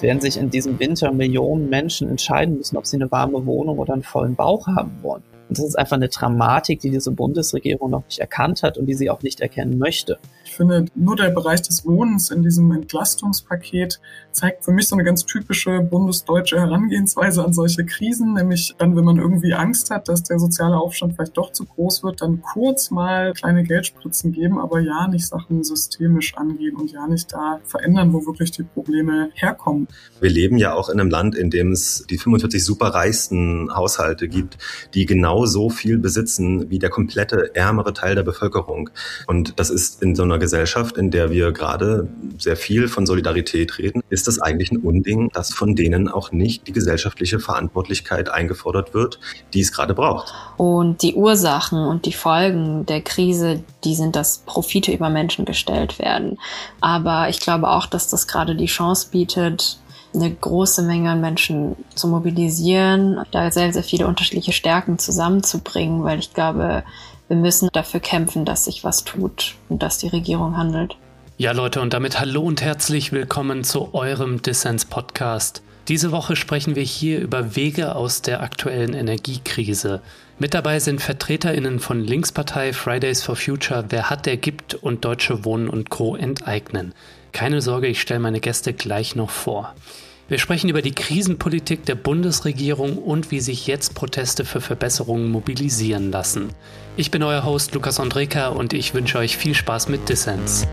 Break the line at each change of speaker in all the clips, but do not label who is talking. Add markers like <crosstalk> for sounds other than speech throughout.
Es werden sich in diesem Winter Millionen Menschen entscheiden müssen, ob sie eine warme Wohnung oder einen vollen Bauch haben wollen. Und das ist einfach eine Dramatik, die diese Bundesregierung noch nicht erkannt hat und die sie auch nicht erkennen möchte.
Ich finde, nur der Bereich des Wohnens in diesem Entlastungspaket zeigt für mich so eine ganz typische bundesdeutsche Herangehensweise an solche Krisen, nämlich dann, wenn man irgendwie Angst hat, dass der soziale Aufstand vielleicht doch zu groß wird, dann kurz mal kleine Geldspritzen geben, aber ja nicht Sachen systemisch angehen und ja nicht da verändern, wo wirklich die Probleme herkommen.
Wir leben ja auch in einem Land, in dem es die 45 superreichsten Haushalte gibt, die genau so viel besitzen wie der komplette ärmere Teil der Bevölkerung. Und das ist in so einer Gesellschaft, in der wir gerade sehr viel von Solidarität reden, ist das eigentlich ein Unding, dass von denen auch nicht die gesellschaftliche Verantwortlichkeit eingefordert wird, die es gerade braucht.
Und die Ursachen und die Folgen der Krise, die sind, dass Profite über Menschen gestellt werden. Aber ich glaube auch, dass das gerade die Chance bietet, eine große Menge an Menschen zu mobilisieren, da sehr, sehr viele unterschiedliche Stärken zusammenzubringen, weil ich glaube, wir müssen dafür kämpfen, dass sich was tut und dass die Regierung handelt.
Ja, Leute, und damit hallo und herzlich willkommen zu eurem Dissens-Podcast. Diese Woche sprechen wir hier über Wege aus der aktuellen Energiekrise. Mit dabei sind VertreterInnen von Linkspartei, Fridays for Future, Wer hat, der gibt und Deutsche Wohnen und Co. enteignen. Keine Sorge, ich stelle meine Gäste gleich noch vor. Wir sprechen über die Krisenpolitik der Bundesregierung und wie sich jetzt Proteste für Verbesserungen mobilisieren lassen. Ich bin euer Host Lukas Andreka und ich wünsche euch viel Spaß mit Dissens.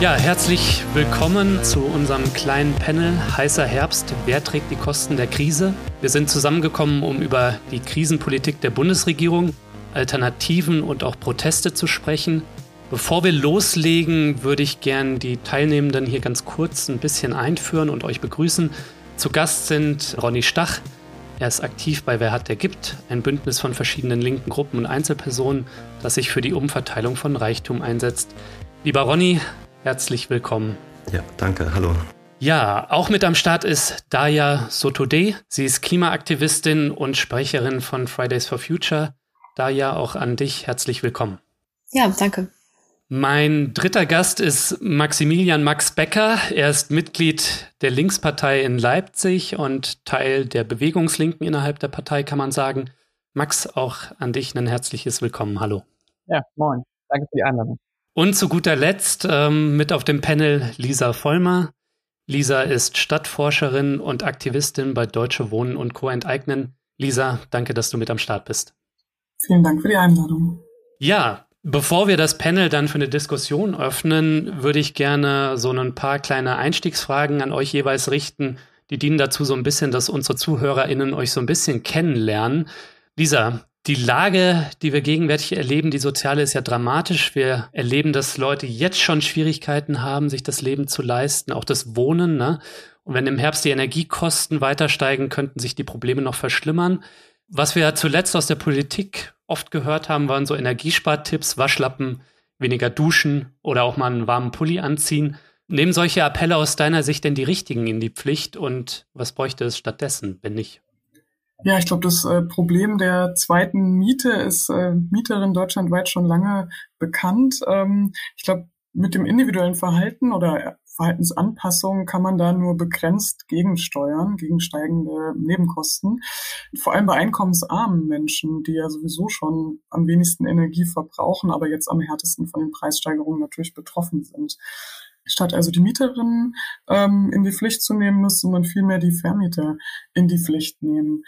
Ja, herzlich willkommen zu unserem kleinen Panel Heißer Herbst. Wer trägt die Kosten der Krise? Wir sind zusammengekommen, um über die Krisenpolitik der Bundesregierung, Alternativen und auch Proteste zu sprechen. Bevor wir loslegen, würde ich gern die Teilnehmenden hier ganz kurz ein bisschen einführen und euch begrüßen. Zu Gast sind Ronny Stach. Er ist aktiv bei Wer hat, der gibt, ein Bündnis von verschiedenen linken Gruppen und Einzelpersonen, das sich für die Umverteilung von Reichtum einsetzt. Lieber Ronny, Herzlich willkommen.
Ja, danke. Hallo.
Ja, auch mit am Start ist Daya Sotode. Sie ist Klimaaktivistin und Sprecherin von Fridays for Future. Daya, auch an dich herzlich willkommen.
Ja, danke.
Mein dritter Gast ist Maximilian Max Becker. Er ist Mitglied der Linkspartei in Leipzig und Teil der Bewegungslinken innerhalb der Partei, kann man sagen. Max, auch an dich ein herzliches Willkommen. Hallo.
Ja, moin. Danke für die Einladung.
Und zu guter Letzt ähm, mit auf dem Panel Lisa Vollmer. Lisa ist Stadtforscherin und Aktivistin bei Deutsche Wohnen und Co. enteignen. Lisa, danke, dass du mit am Start bist.
Vielen Dank für die Einladung.
Ja, bevor wir das Panel dann für eine Diskussion öffnen, würde ich gerne so ein paar kleine Einstiegsfragen an euch jeweils richten. Die dienen dazu so ein bisschen, dass unsere ZuhörerInnen euch so ein bisschen kennenlernen. Lisa, die Lage, die wir gegenwärtig erleben, die soziale, ist ja dramatisch. Wir erleben, dass Leute jetzt schon Schwierigkeiten haben, sich das Leben zu leisten, auch das Wohnen. Ne? Und wenn im Herbst die Energiekosten weiter steigen, könnten sich die Probleme noch verschlimmern. Was wir zuletzt aus der Politik oft gehört haben, waren so Energiespartipps, Waschlappen, weniger duschen oder auch mal einen warmen Pulli anziehen. Nehmen solche Appelle aus deiner Sicht denn die richtigen in die Pflicht und was bräuchte es stattdessen, wenn nicht?
Ja, ich glaube, das äh, Problem der zweiten Miete ist äh, Mieterin deutschlandweit schon lange bekannt. Ähm, ich glaube, mit dem individuellen Verhalten oder Verhaltensanpassungen kann man da nur begrenzt gegensteuern, gegen steigende Nebenkosten. Vor allem bei einkommensarmen Menschen, die ja sowieso schon am wenigsten Energie verbrauchen, aber jetzt am härtesten von den Preissteigerungen natürlich betroffen sind. Statt also die Mieterinnen ähm, in die Pflicht zu nehmen, müsste man vielmehr die Vermieter in die Pflicht nehmen.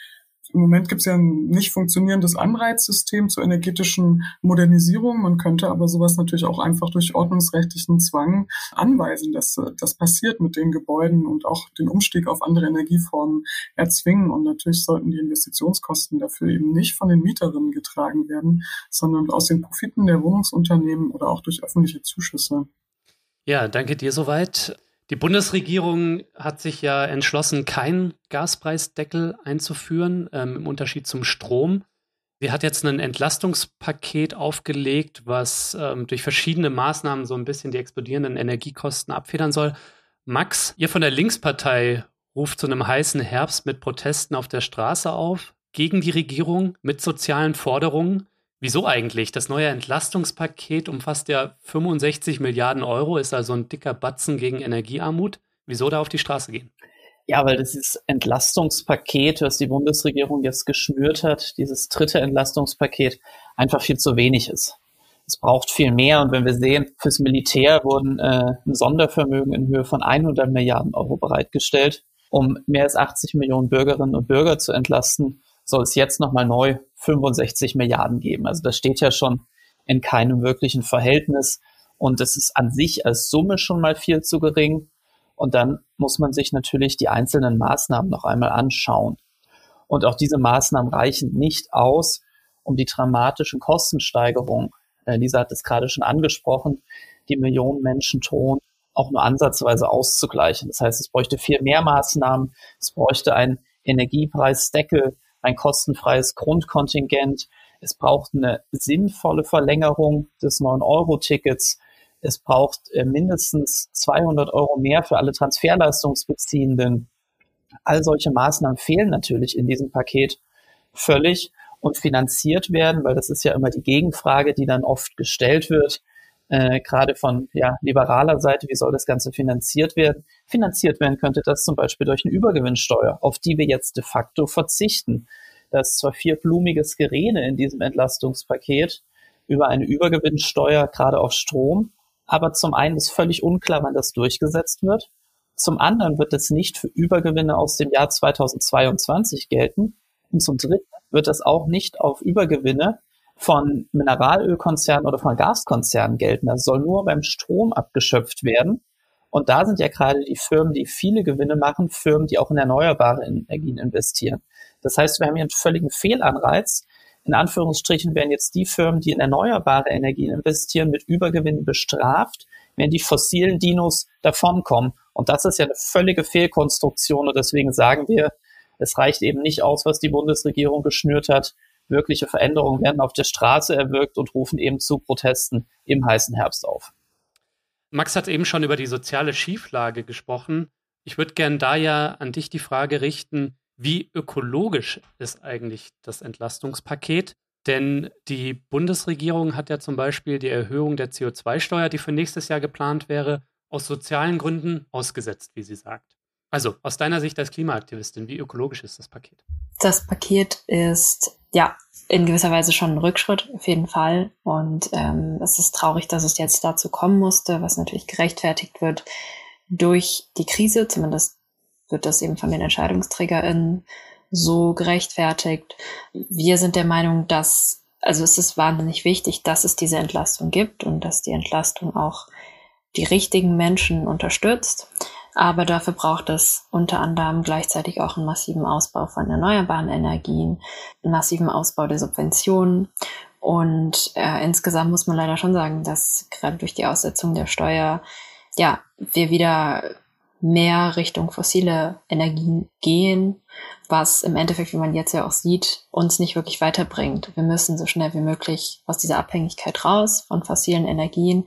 Im Moment gibt es ja ein nicht funktionierendes Anreizsystem zur energetischen Modernisierung. Man könnte aber sowas natürlich auch einfach durch ordnungsrechtlichen Zwang anweisen, dass das passiert mit den Gebäuden und auch den Umstieg auf andere Energieformen erzwingen. Und natürlich sollten die Investitionskosten dafür eben nicht von den Mieterinnen getragen werden, sondern aus den Profiten der Wohnungsunternehmen oder auch durch öffentliche Zuschüsse.
Ja, danke dir soweit. Die Bundesregierung hat sich ja entschlossen, keinen Gaspreisdeckel einzuführen, ähm, im Unterschied zum Strom. Sie hat jetzt ein Entlastungspaket aufgelegt, was ähm, durch verschiedene Maßnahmen so ein bisschen die explodierenden Energiekosten abfedern soll. Max, ihr von der Linkspartei ruft zu einem heißen Herbst mit Protesten auf der Straße auf, gegen die Regierung, mit sozialen Forderungen. Wieso eigentlich? Das neue Entlastungspaket umfasst ja 65 Milliarden Euro, ist also ein dicker Batzen gegen Energiearmut. Wieso da auf die Straße gehen?
Ja, weil dieses Entlastungspaket, was die Bundesregierung jetzt geschnürt hat, dieses dritte Entlastungspaket, einfach viel zu wenig ist. Es braucht viel mehr. Und wenn wir sehen, fürs Militär wurden äh, ein Sondervermögen in Höhe von 100 Milliarden Euro bereitgestellt, um mehr als 80 Millionen Bürgerinnen und Bürger zu entlasten, soll es jetzt nochmal neu 65 Milliarden geben. Also das steht ja schon in keinem wirklichen Verhältnis. Und das ist an sich als Summe schon mal viel zu gering. Und dann muss man sich natürlich die einzelnen Maßnahmen noch einmal anschauen. Und auch diese Maßnahmen reichen nicht aus, um die dramatischen Kostensteigerungen, äh, Lisa hat es gerade schon angesprochen, die Millionen Menschen drohen, auch nur ansatzweise auszugleichen. Das heißt, es bräuchte viel mehr Maßnahmen, es bräuchte ein Energiepreisdeckel, ein kostenfreies Grundkontingent, es braucht eine sinnvolle Verlängerung des 9-Euro-Tickets, es braucht äh, mindestens 200 Euro mehr für alle Transferleistungsbeziehenden. All solche Maßnahmen fehlen natürlich in diesem Paket völlig und finanziert werden, weil das ist ja immer die Gegenfrage, die dann oft gestellt wird, äh, gerade von ja, liberaler Seite, wie soll das Ganze finanziert werden? Finanziert werden könnte das zum Beispiel durch eine Übergewinnsteuer, auf die wir jetzt de facto verzichten. Da ist zwar viel blumiges Gerede in diesem Entlastungspaket über eine Übergewinnsteuer, gerade auf Strom, aber zum einen ist völlig unklar, wann das durchgesetzt wird. Zum anderen wird es nicht für Übergewinne aus dem Jahr 2022 gelten. Und zum dritten wird das auch nicht auf Übergewinne von Mineralölkonzernen oder von Gaskonzernen gelten. Das soll nur beim Strom abgeschöpft werden. Und da sind ja gerade die Firmen, die viele Gewinne machen, Firmen, die auch in erneuerbare Energien investieren. Das heißt, wir haben hier einen völligen Fehlanreiz, in Anführungsstrichen werden jetzt die Firmen, die in erneuerbare Energien investieren, mit Übergewinnen bestraft, wenn die fossilen Dinos davonkommen. Und das ist ja eine völlige Fehlkonstruktion. Und deswegen sagen wir, es reicht eben nicht aus, was die Bundesregierung geschnürt hat. Wirkliche Veränderungen werden auf der Straße erwirkt und rufen eben zu Protesten im heißen Herbst auf.
Max hat eben schon über die soziale Schieflage gesprochen. Ich würde gern da ja an dich die Frage richten, wie ökologisch ist eigentlich das Entlastungspaket? Denn die Bundesregierung hat ja zum Beispiel die Erhöhung der CO2-Steuer, die für nächstes Jahr geplant wäre, aus sozialen Gründen ausgesetzt, wie sie sagt. Also aus deiner Sicht als Klimaaktivistin, wie ökologisch ist das Paket?
Das Paket ist ja in gewisser Weise schon ein Rückschritt, auf jeden Fall. Und ähm, es ist traurig, dass es jetzt dazu kommen musste, was natürlich gerechtfertigt wird durch die Krise, zumindest wird das eben von den EntscheidungsträgerInnen so gerechtfertigt. Wir sind der Meinung, dass, also es ist wahnsinnig wichtig, dass es diese Entlastung gibt und dass die Entlastung auch die richtigen Menschen unterstützt. Aber dafür braucht es unter anderem gleichzeitig auch einen massiven Ausbau von erneuerbaren Energien, einen massiven Ausbau der Subventionen. Und äh, insgesamt muss man leider schon sagen, dass gerade durch die Aussetzung der Steuer, ja, wir wieder mehr Richtung fossile Energien gehen, was im Endeffekt, wie man jetzt ja auch sieht, uns nicht wirklich weiterbringt. Wir müssen so schnell wie möglich aus dieser Abhängigkeit raus von fossilen Energien,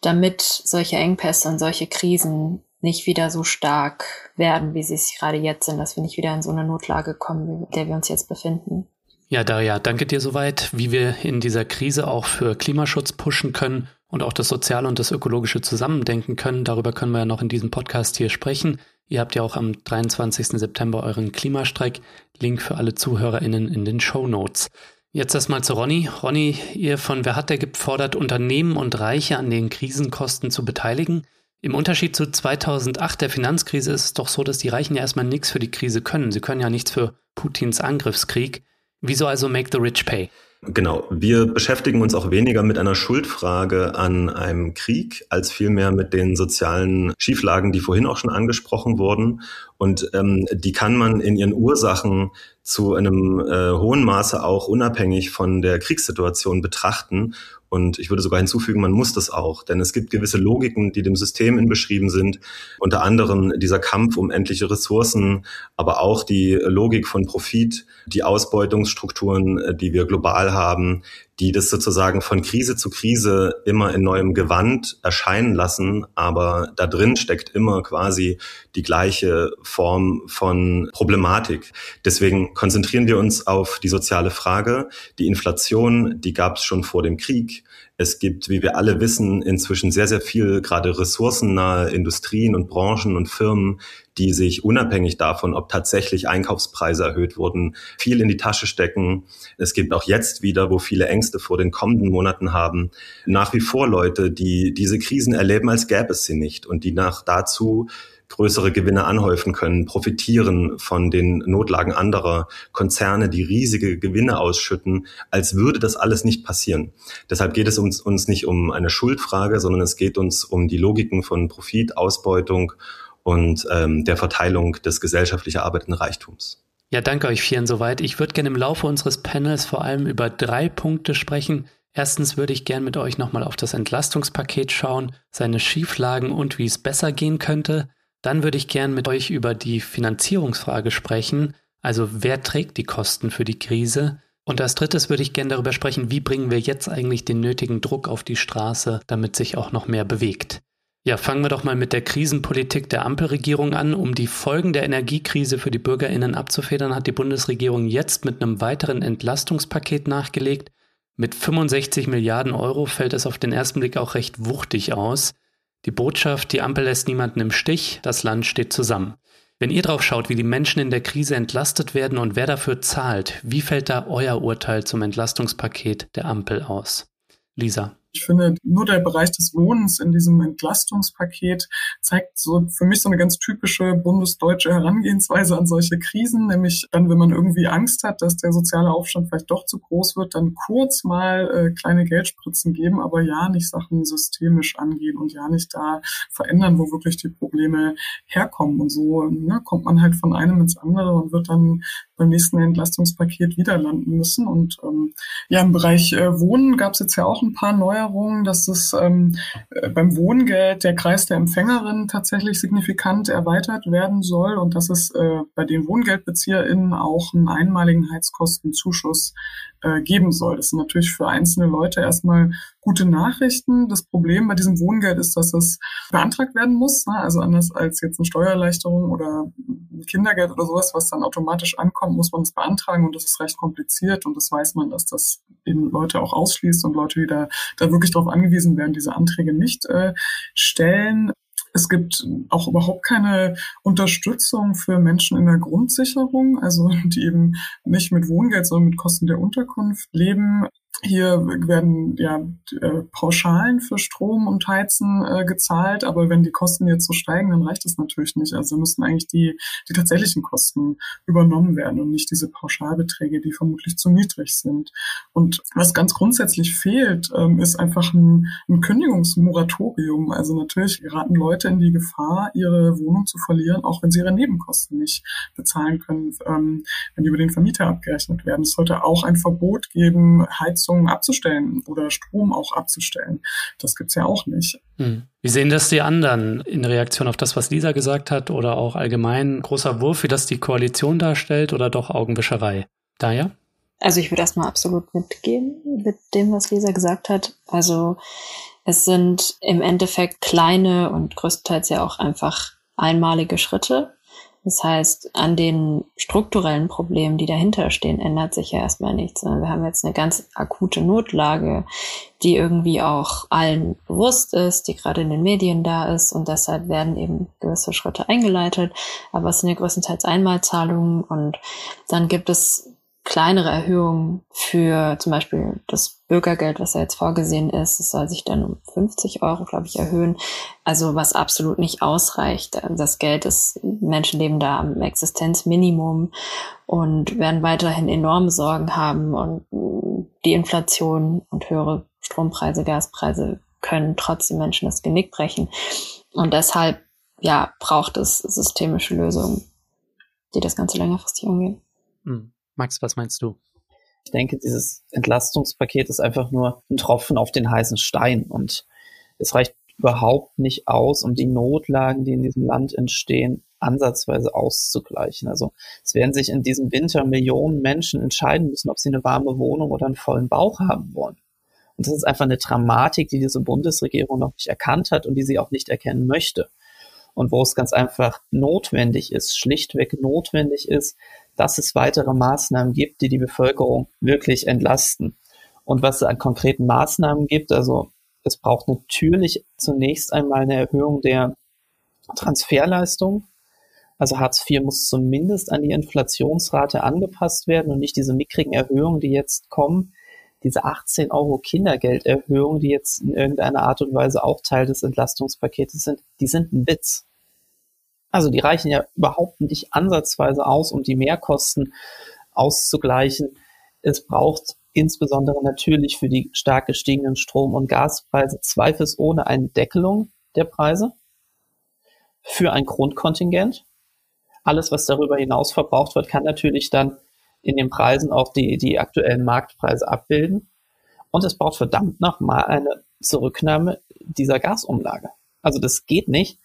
damit solche Engpässe und solche Krisen nicht wieder so stark werden, wie sie es gerade jetzt sind, dass wir nicht wieder in so eine Notlage kommen, in der wir uns jetzt befinden.
Ja, Daria, danke dir soweit, wie wir in dieser Krise auch für Klimaschutz pushen können und auch das Soziale und das Ökologische zusammendenken können. Darüber können wir ja noch in diesem Podcast hier sprechen. Ihr habt ja auch am 23. September euren Klimastreik. Link für alle ZuhörerInnen in den Show Notes. Jetzt erstmal zu Ronny. Ronny, ihr von Wer hat der gibt fordert Unternehmen und Reiche an den Krisenkosten zu beteiligen. Im Unterschied zu 2008 der Finanzkrise ist es doch so, dass die Reichen ja erstmal nichts für die Krise können. Sie können ja nichts für Putins Angriffskrieg. Wieso also make the rich pay?
Genau. Wir beschäftigen uns auch weniger mit einer Schuldfrage an einem Krieg, als vielmehr mit den sozialen Schieflagen, die vorhin auch schon angesprochen wurden. Und ähm, die kann man in ihren Ursachen zu einem äh, hohen Maße auch unabhängig von der Kriegssituation betrachten. Und ich würde sogar hinzufügen, man muss das auch, denn es gibt gewisse Logiken, die dem System beschrieben sind. Unter anderem dieser Kampf um endliche Ressourcen, aber auch die Logik von Profit, die Ausbeutungsstrukturen, äh, die wir global haben, die das sozusagen von Krise zu Krise immer in neuem Gewand erscheinen lassen, aber da drin steckt immer quasi die gleiche Form von Problematik. Deswegen konzentrieren wir uns auf die soziale Frage. Die Inflation, die gab es schon vor dem Krieg. Es gibt, wie wir alle wissen, inzwischen sehr, sehr viel gerade ressourcennahe Industrien und Branchen und Firmen, die sich unabhängig davon, ob tatsächlich Einkaufspreise erhöht wurden, viel in die Tasche stecken. Es gibt auch jetzt wieder, wo viele Ängste vor den kommenden Monaten haben, nach wie vor Leute, die diese Krisen erleben, als gäbe es sie nicht und die nach dazu größere Gewinne anhäufen können, profitieren von den Notlagen anderer Konzerne, die riesige Gewinne ausschütten, als würde das alles nicht passieren. Deshalb geht es uns, uns nicht um eine Schuldfrage, sondern es geht uns um die Logiken von Profit, Ausbeutung und ähm, der Verteilung des gesellschaftlich erarbeiteten Reichtums.
Ja, danke euch vielen soweit. Ich würde gerne im Laufe unseres Panels vor allem über drei Punkte sprechen. Erstens würde ich gerne mit euch nochmal auf das Entlastungspaket schauen, seine Schieflagen und wie es besser gehen könnte. Dann würde ich gern mit euch über die Finanzierungsfrage sprechen, also wer trägt die Kosten für die Krise? Und als drittes würde ich gern darüber sprechen, wie bringen wir jetzt eigentlich den nötigen Druck auf die Straße, damit sich auch noch mehr bewegt. Ja, fangen wir doch mal mit der Krisenpolitik der Ampelregierung an. Um die Folgen der Energiekrise für die Bürgerinnen abzufedern, hat die Bundesregierung jetzt mit einem weiteren Entlastungspaket nachgelegt. Mit 65 Milliarden Euro fällt es auf den ersten Blick auch recht wuchtig aus. Die Botschaft, die Ampel lässt niemanden im Stich, das Land steht zusammen. Wenn ihr drauf schaut, wie die Menschen in der Krise entlastet werden und wer dafür zahlt, wie fällt da euer Urteil zum Entlastungspaket der Ampel aus? Lisa.
Ich finde, nur der Bereich des Wohnens in diesem Entlastungspaket zeigt so für mich so eine ganz typische bundesdeutsche Herangehensweise an solche Krisen, nämlich dann, wenn man irgendwie Angst hat, dass der soziale Aufstand vielleicht doch zu groß wird, dann kurz mal äh, kleine Geldspritzen geben, aber ja nicht Sachen systemisch angehen und ja nicht da verändern, wo wirklich die Probleme herkommen. Und so ne, kommt man halt von einem ins andere und wird dann beim nächsten Entlastungspaket wieder landen müssen. Und ähm, ja, im Bereich äh, Wohnen gab es jetzt ja auch ein paar Neuerungen, dass es ähm, äh, beim Wohngeld der Kreis der Empfängerin tatsächlich signifikant erweitert werden soll und dass es äh, bei den WohngeldbezieherInnen auch einen einmaligen Heizkostenzuschuss äh, geben soll. Das sind natürlich für einzelne Leute erstmal gute Nachrichten. Das Problem bei diesem Wohngeld ist, dass es beantragt werden muss. Ne? Also anders als jetzt eine Steuererleichterung oder Kindergeld oder sowas, was dann automatisch ankommt, muss man es beantragen und das ist recht kompliziert und das weiß man, dass das eben Leute auch ausschließt und Leute, die da, da wirklich darauf angewiesen werden, diese Anträge nicht äh, stellen. Es gibt auch überhaupt keine Unterstützung für Menschen in der Grundsicherung, also die eben nicht mit Wohngeld, sondern mit Kosten der Unterkunft leben. Hier werden ja äh, Pauschalen für Strom und Heizen äh, gezahlt, aber wenn die Kosten jetzt so steigen, dann reicht das natürlich nicht. Also müssen eigentlich die, die tatsächlichen Kosten übernommen werden und nicht diese Pauschalbeträge, die vermutlich zu niedrig sind. Und was ganz grundsätzlich fehlt, ähm, ist einfach ein, ein Kündigungsmoratorium. Also natürlich geraten Leute in die Gefahr, ihre Wohnung zu verlieren, auch wenn sie ihre Nebenkosten nicht bezahlen können, ähm, wenn die über den Vermieter abgerechnet werden. Es sollte auch ein Verbot geben, Heizung Heizung abzustellen oder Strom auch abzustellen. Das gibt's ja auch nicht.
Hm. Wie sehen das die anderen in Reaktion auf das, was Lisa gesagt hat oder auch allgemein großer Wurf, wie das die Koalition darstellt oder doch Augenwischerei? Daher?
Also ich würde erstmal absolut mitgehen mit dem, was Lisa gesagt hat. Also es sind im Endeffekt kleine und größtenteils ja auch einfach einmalige Schritte, das heißt, an den strukturellen Problemen, die dahinter stehen, ändert sich ja erstmal nichts. Wir haben jetzt eine ganz akute Notlage, die irgendwie auch allen bewusst ist, die gerade in den Medien da ist und deshalb werden eben gewisse Schritte eingeleitet. Aber es sind ja größtenteils Einmalzahlungen und dann gibt es kleinere Erhöhungen für zum Beispiel das Bürgergeld, was ja jetzt vorgesehen ist. Es soll sich dann um 50 Euro, glaube ich, erhöhen. Also was absolut nicht ausreicht. Das Geld ist, Menschen leben da am Existenzminimum und werden weiterhin enorme Sorgen haben und die Inflation und höhere Strompreise, Gaspreise können trotzdem Menschen das Genick brechen. Und deshalb, ja, braucht es systemische Lösungen, die das Ganze längerfristig umgehen.
Hm. Max, was meinst du?
Ich denke, dieses Entlastungspaket ist einfach nur ein Tropfen auf den heißen Stein und es reicht überhaupt nicht aus, um die Notlagen, die in diesem Land entstehen, ansatzweise auszugleichen. Also es werden sich in diesem Winter Millionen Menschen entscheiden müssen, ob sie eine warme Wohnung oder einen vollen Bauch haben wollen. Und das ist einfach eine Dramatik, die diese Bundesregierung noch nicht erkannt hat und die sie auch nicht erkennen möchte. Und wo es ganz einfach notwendig ist, schlichtweg notwendig ist, dass es weitere Maßnahmen gibt, die die Bevölkerung wirklich entlasten. Und was es an konkreten Maßnahmen gibt, also es braucht natürlich zunächst einmal eine Erhöhung der Transferleistung. Also Hartz IV muss zumindest an die Inflationsrate angepasst werden und nicht diese mickrigen Erhöhungen, die jetzt kommen. Diese 18 Euro Kindergelderhöhung, die jetzt in irgendeiner Art und Weise auch Teil des Entlastungspaketes sind, die sind ein Witz. Also die reichen ja überhaupt nicht ansatzweise aus, um die Mehrkosten auszugleichen. Es braucht insbesondere natürlich für die stark gestiegenen Strom- und Gaspreise zweifelsohne eine Deckelung der Preise für ein Grundkontingent. Alles, was darüber hinaus verbraucht wird, kann natürlich dann in den Preisen auch die, die aktuellen Marktpreise abbilden. Und es braucht verdammt nochmal eine Zurücknahme dieser Gasumlage. Also das geht nicht,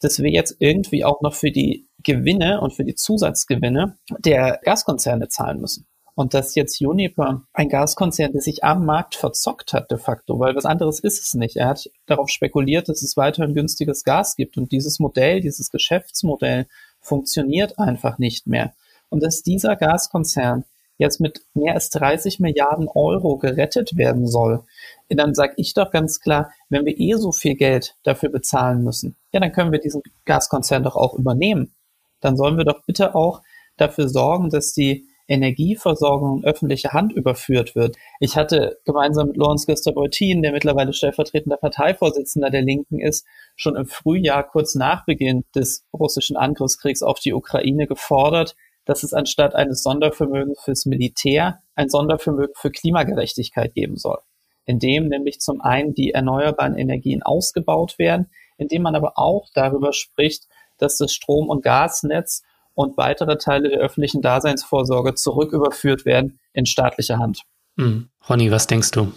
dass wir jetzt irgendwie auch noch für die Gewinne und für die Zusatzgewinne der Gaskonzerne zahlen müssen. Und dass jetzt Uniper, ein Gaskonzern, der sich am Markt verzockt hat de facto, weil was anderes ist es nicht. Er hat darauf spekuliert, dass es weiterhin günstiges Gas gibt und dieses Modell, dieses Geschäftsmodell funktioniert einfach nicht mehr. Und dass dieser Gaskonzern jetzt mit mehr als 30 Milliarden Euro gerettet werden soll, dann sage ich doch ganz klar, wenn wir eh so viel Geld dafür bezahlen müssen, ja, dann können wir diesen Gaskonzern doch auch übernehmen. Dann sollen wir doch bitte auch dafür sorgen, dass die Energieversorgung in öffentliche Hand überführt wird. Ich hatte gemeinsam mit Lorenz Göster-Beutin, der mittlerweile stellvertretender Parteivorsitzender der Linken ist, schon im Frühjahr kurz nach Beginn des russischen Angriffskriegs auf die Ukraine gefordert, dass es anstatt eines Sondervermögens fürs Militär ein Sondervermögen für Klimagerechtigkeit geben soll, in dem nämlich zum einen die erneuerbaren Energien ausgebaut werden, indem man aber auch darüber spricht, dass das Strom- und Gasnetz und weitere Teile der öffentlichen Daseinsvorsorge zurücküberführt werden in staatliche Hand.
Hm. Ronny, was denkst du?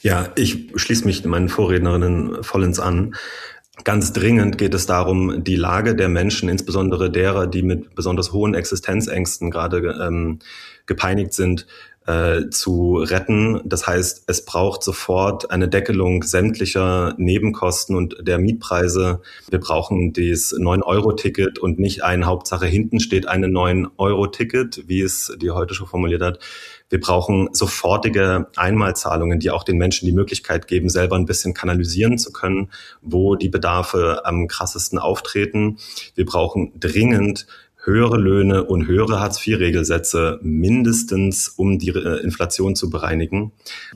Ja, ich schließe mich meinen Vorrednerinnen vollends an. Ganz dringend geht es darum, die Lage der Menschen, insbesondere derer, die mit besonders hohen Existenzängsten gerade ähm, gepeinigt sind, äh, zu retten. Das heißt, es braucht sofort eine Deckelung sämtlicher Nebenkosten und der Mietpreise. Wir brauchen dieses 9-Euro-Ticket und nicht ein Hauptsache hinten steht eine 9-Euro-Ticket, wie es die heute schon formuliert hat. Wir brauchen sofortige Einmalzahlungen, die auch den Menschen die Möglichkeit geben, selber ein bisschen kanalisieren zu können, wo die Bedarfe am krassesten auftreten. Wir brauchen dringend höhere Löhne und höhere Hartz-IV-Regelsätze mindestens, um die äh, Inflation zu bereinigen.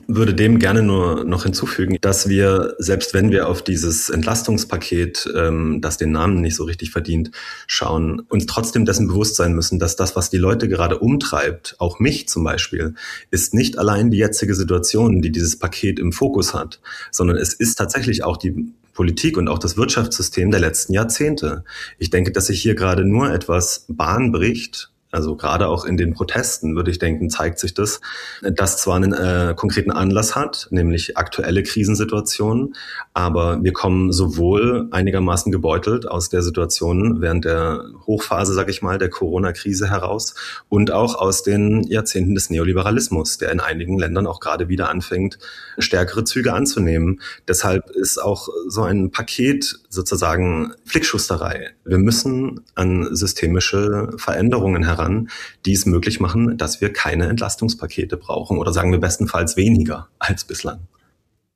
Würde dem gerne nur noch hinzufügen, dass wir, selbst wenn wir auf dieses Entlastungspaket, ähm, das den Namen nicht so richtig verdient, schauen, uns trotzdem dessen bewusst sein müssen, dass das, was die Leute gerade umtreibt, auch mich zum Beispiel, ist nicht allein die jetzige Situation, die dieses Paket im Fokus hat, sondern es ist tatsächlich auch die Politik und auch das Wirtschaftssystem der letzten Jahrzehnte. Ich denke, dass sich hier gerade nur etwas Bahn bricht, also gerade auch in den Protesten, würde ich denken, zeigt sich das, das zwar einen äh, konkreten Anlass hat, nämlich aktuelle Krisensituationen, aber wir kommen sowohl einigermaßen gebeutelt aus der Situation während der Hochphase, sag ich mal, der Corona-Krise heraus und auch aus den Jahrzehnten des Neoliberalismus, der in einigen Ländern auch gerade wieder anfängt, stärkere Züge anzunehmen. Deshalb ist auch so ein Paket sozusagen Flickschusterei. Wir müssen an systemische Veränderungen heran die es möglich machen, dass wir keine Entlastungspakete brauchen oder sagen wir bestenfalls weniger als bislang.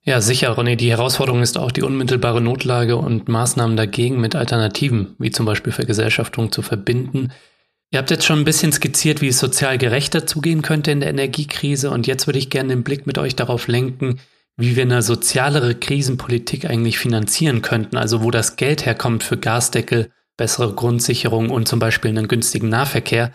Ja, sicher, René. Die Herausforderung ist auch die unmittelbare Notlage und Maßnahmen dagegen mit Alternativen, wie zum Beispiel Vergesellschaftung, zu verbinden. Ihr habt jetzt schon ein bisschen skizziert, wie es sozial gerechter zugehen könnte in der Energiekrise. Und jetzt würde ich gerne den Blick mit euch darauf lenken, wie wir eine sozialere Krisenpolitik eigentlich finanzieren könnten. Also wo das Geld herkommt für Gasdeckel, bessere Grundsicherung und zum Beispiel einen günstigen Nahverkehr.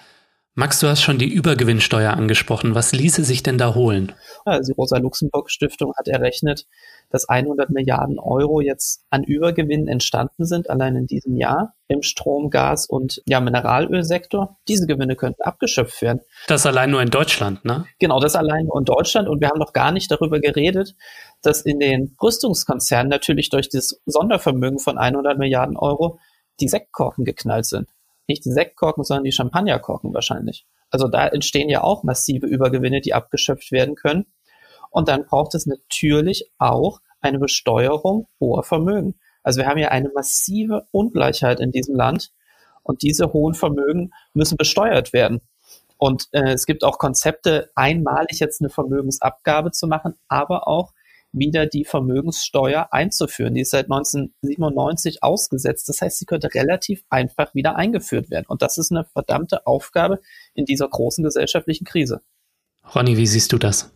Max, du hast schon die Übergewinnsteuer angesprochen. Was ließe sich denn da holen?
Also die Rosa-Luxemburg-Stiftung hat errechnet, dass 100 Milliarden Euro jetzt an Übergewinnen entstanden sind, allein in diesem Jahr im Strom-, Gas- und ja, Mineralölsektor. Diese Gewinne könnten abgeschöpft werden.
Das allein nur in Deutschland, ne?
Genau, das allein nur in Deutschland. Und wir haben noch gar nicht darüber geredet, dass in den Rüstungskonzernen natürlich durch das Sondervermögen von 100 Milliarden Euro die Sektkorken geknallt sind. Nicht die Sektkorken, sondern die Champagnerkorken wahrscheinlich. Also da entstehen ja auch massive Übergewinne, die abgeschöpft werden können. Und dann braucht es natürlich auch eine Besteuerung hoher Vermögen. Also wir haben ja eine massive Ungleichheit in diesem Land und diese hohen Vermögen müssen besteuert werden. Und äh, es gibt auch Konzepte, einmalig jetzt eine Vermögensabgabe zu machen, aber auch wieder die Vermögenssteuer einzuführen. Die ist seit 1997 ausgesetzt. Das heißt, sie könnte relativ einfach wieder eingeführt werden. Und das ist eine verdammte Aufgabe in dieser großen gesellschaftlichen Krise.
Ronny, wie siehst du das?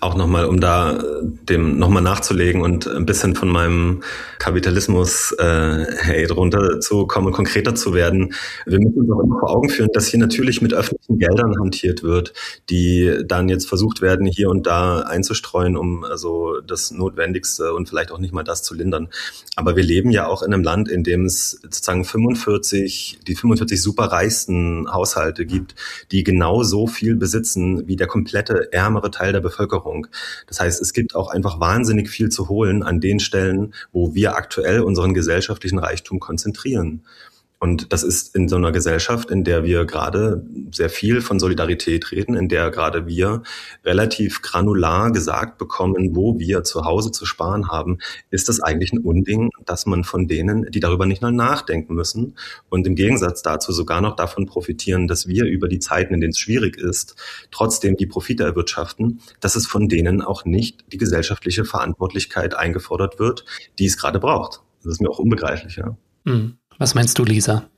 Auch nochmal, um da äh, dem nochmal nachzulegen und ein bisschen von meinem Kapitalismus äh, hey, drunter zu kommen, konkreter zu werden. Wir müssen uns auch immer vor Augen führen, dass hier natürlich mit öffentlichen Geldern hantiert wird, die dann jetzt versucht werden, hier und da einzustreuen, um also das Notwendigste und vielleicht auch nicht mal das zu lindern. Aber wir leben ja auch in einem Land, in dem es sozusagen 45, die 45 superreichsten Haushalte gibt, die genau so viel besitzen wie der komplette ärmere Teil der Bevölkerung. Das heißt, es gibt auch einfach wahnsinnig viel zu holen an den Stellen, wo wir aktuell unseren gesellschaftlichen Reichtum konzentrieren. Und das ist in so einer Gesellschaft, in der wir gerade sehr viel von Solidarität reden, in der gerade wir relativ granular gesagt bekommen, wo wir zu Hause zu sparen haben, ist das eigentlich ein Unding, dass man von denen, die darüber nicht mal nachdenken müssen und im Gegensatz dazu sogar noch davon profitieren, dass wir über die Zeiten, in denen es schwierig ist, trotzdem die Profite erwirtschaften, dass es von denen auch nicht die gesellschaftliche Verantwortlichkeit eingefordert wird, die es gerade braucht. Das ist mir auch unbegreiflich, ja.
Mhm. Was meinst du, Lisa?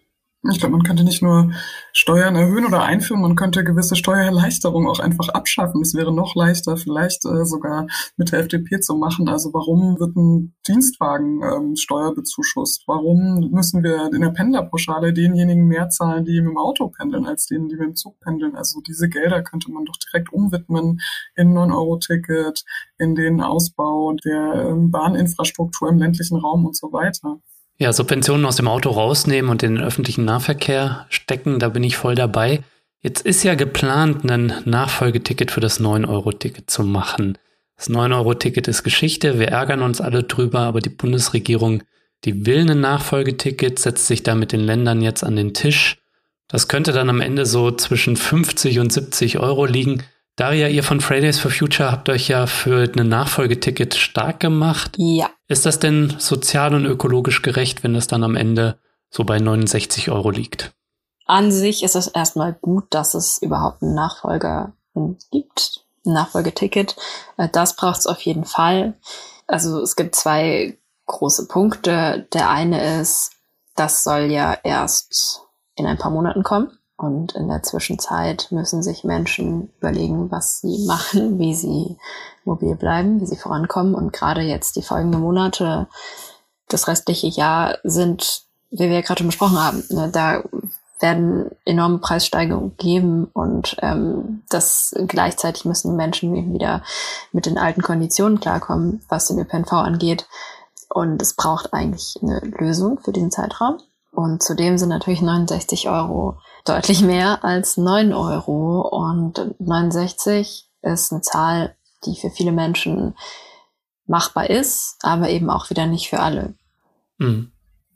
Ich glaube, man könnte nicht nur Steuern erhöhen oder einführen, man könnte gewisse Steuererleichterungen auch einfach abschaffen. Es wäre noch leichter, vielleicht äh, sogar mit der FDP zu machen. Also warum wird ein Dienstwagen ähm, steuerbezuschusst? Warum müssen wir in der Pendlerpauschale denjenigen mehr zahlen, die mit dem Auto pendeln, als denen, die mit dem Zug pendeln? Also diese Gelder könnte man doch direkt umwidmen in 9-Euro-Ticket, in den Ausbau der ähm, Bahninfrastruktur im ländlichen Raum und so weiter.
Ja, Subventionen aus dem Auto rausnehmen und in den öffentlichen Nahverkehr stecken, da bin ich voll dabei. Jetzt ist ja geplant, ein Nachfolgeticket für das 9-Euro-Ticket zu machen. Das 9-Euro-Ticket ist Geschichte, wir ärgern uns alle drüber, aber die Bundesregierung, die will ein Nachfolgeticket, setzt sich da mit den Ländern jetzt an den Tisch. Das könnte dann am Ende so zwischen 50 und 70 Euro liegen. Daria, ihr von Fridays for Future habt euch ja für ein Nachfolgeticket stark gemacht.
Ja.
Ist das denn sozial und ökologisch gerecht, wenn es dann am Ende so bei 69 Euro liegt?
An sich ist es erstmal gut, dass es überhaupt einen Nachfolger gibt, ein Nachfolgeticket. Äh, das braucht es auf jeden Fall. Also es gibt zwei große Punkte. Der eine ist, das soll ja erst in ein paar Monaten kommen. Und in der Zwischenzeit müssen sich Menschen überlegen, was sie <laughs> machen, wie sie mobil bleiben, wie sie vorankommen. Und gerade jetzt die folgenden Monate, das restliche Jahr sind, wie wir ja gerade schon besprochen haben, ne, da werden enorme Preissteigerungen geben und ähm, das gleichzeitig müssen Menschen wieder mit den alten Konditionen klarkommen, was den ÖPNV angeht. Und es braucht eigentlich eine Lösung für diesen Zeitraum. Und zudem sind natürlich 69 Euro deutlich mehr als 9 Euro. Und 69 ist eine Zahl, die für viele Menschen machbar ist, aber eben auch wieder nicht für alle.
Mhm.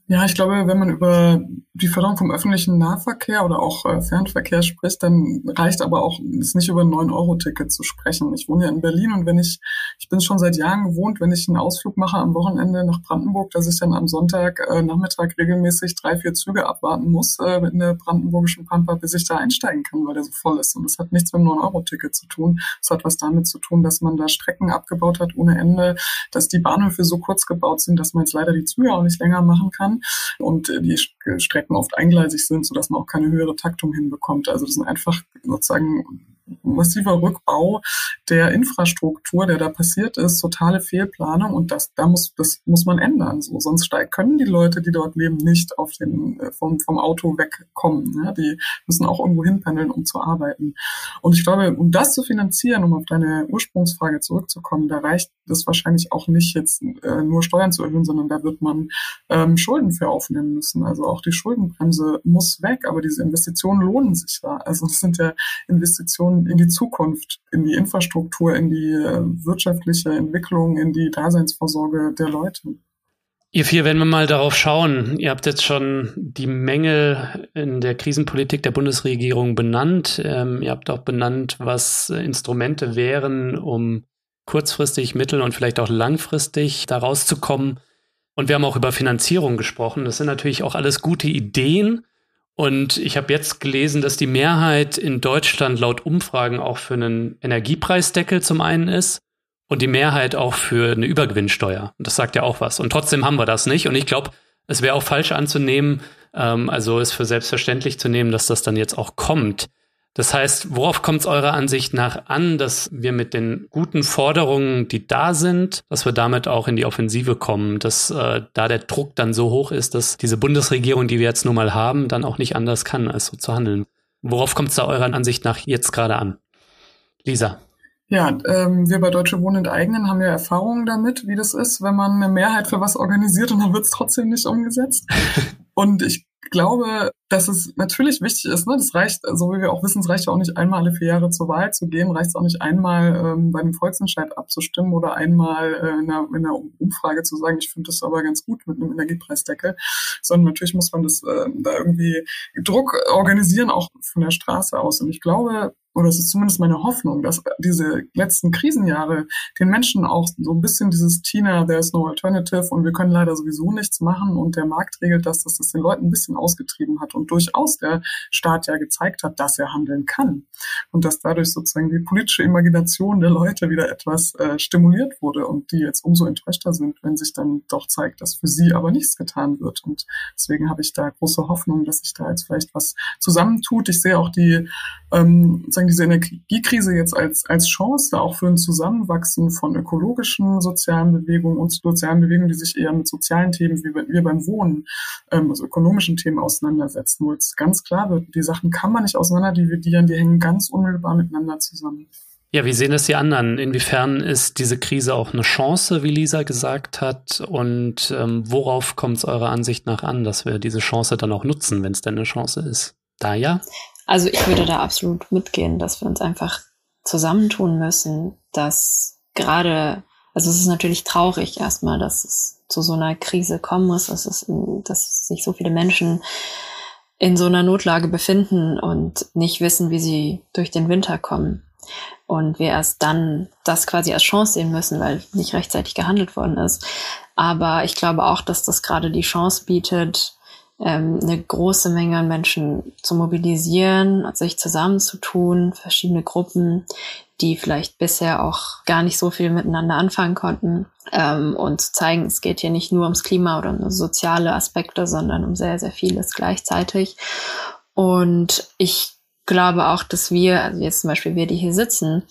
Ja, ich glaube, wenn man über die Förderung vom öffentlichen Nahverkehr oder auch äh, Fernverkehr spricht, dann reicht aber auch es nicht über ein 9-Euro-Ticket zu sprechen. Ich wohne ja in Berlin und wenn ich, ich bin schon seit Jahren gewohnt, wenn ich einen Ausflug mache am Wochenende nach Brandenburg, dass ich dann am Sonntag äh, Nachmittag regelmäßig drei, vier Züge abwarten muss äh, in der brandenburgischen Pampa, bis ich da einsteigen kann, weil der so voll ist. Und das hat nichts mit dem 9-Euro-Ticket zu tun. Es hat was damit zu tun, dass man da Strecken abgebaut hat ohne Ende, dass die Bahnhöfe so kurz gebaut sind, dass man jetzt leider die Züge auch nicht länger machen kann und äh, die Strecken oft eingleisig sind, sodass man auch keine höhere Taktung hinbekommt. Also das sind einfach sozusagen massiver Rückbau der Infrastruktur, der da passiert ist, totale Fehlplanung und das, da muss, das muss man ändern. So, sonst können die Leute, die dort leben, nicht auf den, äh, vom, vom Auto wegkommen. Ja? Die müssen auch irgendwo hinpendeln, um zu arbeiten. Und ich glaube, um das zu finanzieren, um auf deine Ursprungsfrage zurückzukommen, da reicht es wahrscheinlich auch nicht jetzt äh, nur Steuern zu erhöhen, sondern da wird man ähm, Schulden für aufnehmen müssen. Also auch die Schuldenbremse muss weg, aber diese Investitionen lohnen sich da. Also das sind ja Investitionen, in die Zukunft, in die Infrastruktur, in die äh, wirtschaftliche Entwicklung, in die Daseinsvorsorge der Leute.
Ihr vier, wenn wir mal darauf schauen, ihr habt jetzt schon die Mängel in der Krisenpolitik der Bundesregierung benannt. Ähm, ihr habt auch benannt, was Instrumente wären, um kurzfristig, mittel- und vielleicht auch langfristig da rauszukommen. Und wir haben auch über Finanzierung gesprochen. Das sind natürlich auch alles gute Ideen. Und ich habe jetzt gelesen, dass die Mehrheit in Deutschland laut Umfragen auch für einen Energiepreisdeckel zum einen ist und die Mehrheit auch für eine Übergewinnsteuer. Und das sagt ja auch was. Und trotzdem haben wir das nicht. Und ich glaube, es wäre auch falsch anzunehmen, ähm, also es für selbstverständlich zu nehmen, dass das dann jetzt auch kommt. Das heißt, worauf kommt es eurer Ansicht nach an, dass wir mit den guten Forderungen, die da sind, dass wir damit auch in die Offensive kommen, dass äh, da der Druck dann so hoch ist, dass diese Bundesregierung, die wir jetzt nun mal haben, dann auch nicht anders kann, als so zu handeln. Worauf kommt es da eurer Ansicht nach jetzt gerade an? Lisa.
Ja, ähm, wir bei Deutsche Wohnen enteignen haben ja Erfahrungen damit, wie das ist, wenn man eine Mehrheit für was organisiert und dann wird es trotzdem nicht umgesetzt. <laughs> Und ich glaube, dass es natürlich wichtig ist, ne? das reicht, so wie wir auch wissen, es reicht auch nicht einmal alle vier Jahre zur Wahl zu gehen, reicht es auch nicht einmal ähm, bei einem Volksentscheid abzustimmen oder einmal äh, in, einer, in einer Umfrage zu sagen, ich finde das aber ganz gut mit einem Energiepreisdeckel, sondern natürlich muss man das äh, da irgendwie Druck organisieren, auch von der Straße aus. Und ich glaube, oder es ist zumindest meine Hoffnung, dass diese letzten Krisenjahre den Menschen auch so ein bisschen dieses Tina, there is no alternative und wir können leider sowieso nichts machen und der Markt regelt das, dass das den Leuten ein bisschen ausgetrieben hat und durchaus der Staat ja gezeigt hat, dass er handeln kann und dass dadurch sozusagen die politische Imagination der Leute wieder etwas äh, stimuliert wurde und die jetzt umso enttäuschter sind, wenn sich dann doch zeigt, dass für sie aber nichts getan wird und deswegen habe ich da große Hoffnung, dass sich da jetzt vielleicht was zusammentut. Ich sehe auch die ähm, sozusagen diese Energiekrise jetzt als, als Chance auch für ein Zusammenwachsen von ökologischen sozialen Bewegungen und sozialen Bewegungen, die sich eher mit sozialen Themen wie wir beim Wohnen, ähm, also ökonomischen Themen auseinandersetzen, wo jetzt ganz klar wird, die Sachen kann man nicht auseinander dividieren, die hängen ganz unmittelbar miteinander zusammen.
Ja, wie sehen das die anderen? Inwiefern ist diese Krise auch eine Chance, wie Lisa gesagt hat? Und ähm, worauf kommt es eurer Ansicht nach an, dass wir diese Chance dann auch nutzen, wenn es denn eine Chance ist? Da ja?
Also ich würde da absolut mitgehen, dass wir uns einfach zusammentun müssen, dass gerade, also es ist natürlich traurig erstmal, dass es zu so einer Krise kommen muss, dass, es, dass sich so viele Menschen in so einer Notlage befinden und nicht wissen, wie sie durch den Winter kommen. Und wir erst dann das quasi als Chance sehen müssen, weil nicht rechtzeitig gehandelt worden ist. Aber ich glaube auch, dass das gerade die Chance bietet, ähm, eine große Menge an Menschen zu mobilisieren, sich zusammenzutun, verschiedene Gruppen, die vielleicht bisher auch gar nicht so viel miteinander anfangen konnten ähm, und zu zeigen, es geht hier nicht nur ums Klima oder um soziale Aspekte, sondern um sehr, sehr vieles gleichzeitig. Und ich glaube auch, dass wir, also jetzt zum Beispiel wir, die hier sitzen,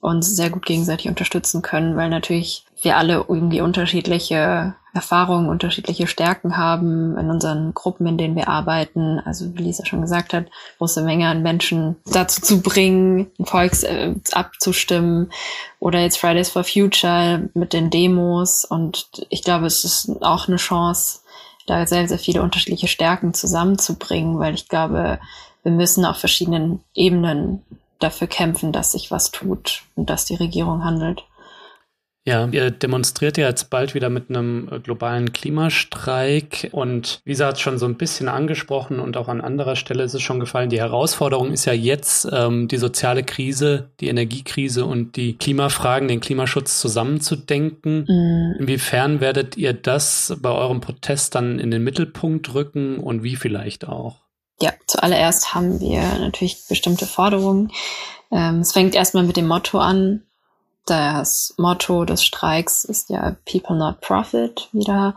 uns sehr gut gegenseitig unterstützen können, weil natürlich wir alle irgendwie unterschiedliche Erfahrungen, unterschiedliche Stärken haben in unseren Gruppen, in denen wir arbeiten. Also wie Lisa schon gesagt hat, große Menge an Menschen dazu zu bringen, Volks äh, abzustimmen oder jetzt Fridays for Future mit den Demos. Und ich glaube, es ist auch eine Chance, da sehr, sehr viele unterschiedliche Stärken zusammenzubringen, weil ich glaube, wir müssen auf verschiedenen Ebenen dafür kämpfen, dass sich was tut und dass die Regierung handelt.
Ja, ihr demonstriert ja jetzt bald wieder mit einem äh, globalen Klimastreik und Lisa hat es schon so ein bisschen angesprochen und auch an anderer Stelle ist es schon gefallen. Die Herausforderung ist ja jetzt, ähm, die soziale Krise, die Energiekrise und die Klimafragen, den Klimaschutz zusammenzudenken. Mhm. Inwiefern werdet ihr das bei eurem Protest dann in den Mittelpunkt rücken und wie vielleicht auch?
Ja, zuallererst haben wir natürlich bestimmte Forderungen. Ähm, es fängt erstmal mit dem Motto an, das Motto des Streiks ist ja People not Profit wieder.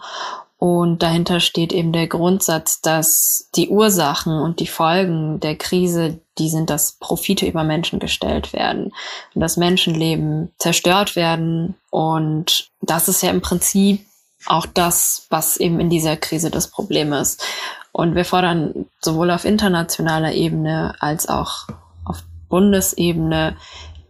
Und dahinter steht eben der Grundsatz, dass die Ursachen und die Folgen der Krise, die sind, dass Profite über Menschen gestellt werden und dass Menschenleben zerstört werden. Und das ist ja im Prinzip auch das, was eben in dieser Krise das Problem ist. Und wir fordern sowohl auf internationaler Ebene als auch auf Bundesebene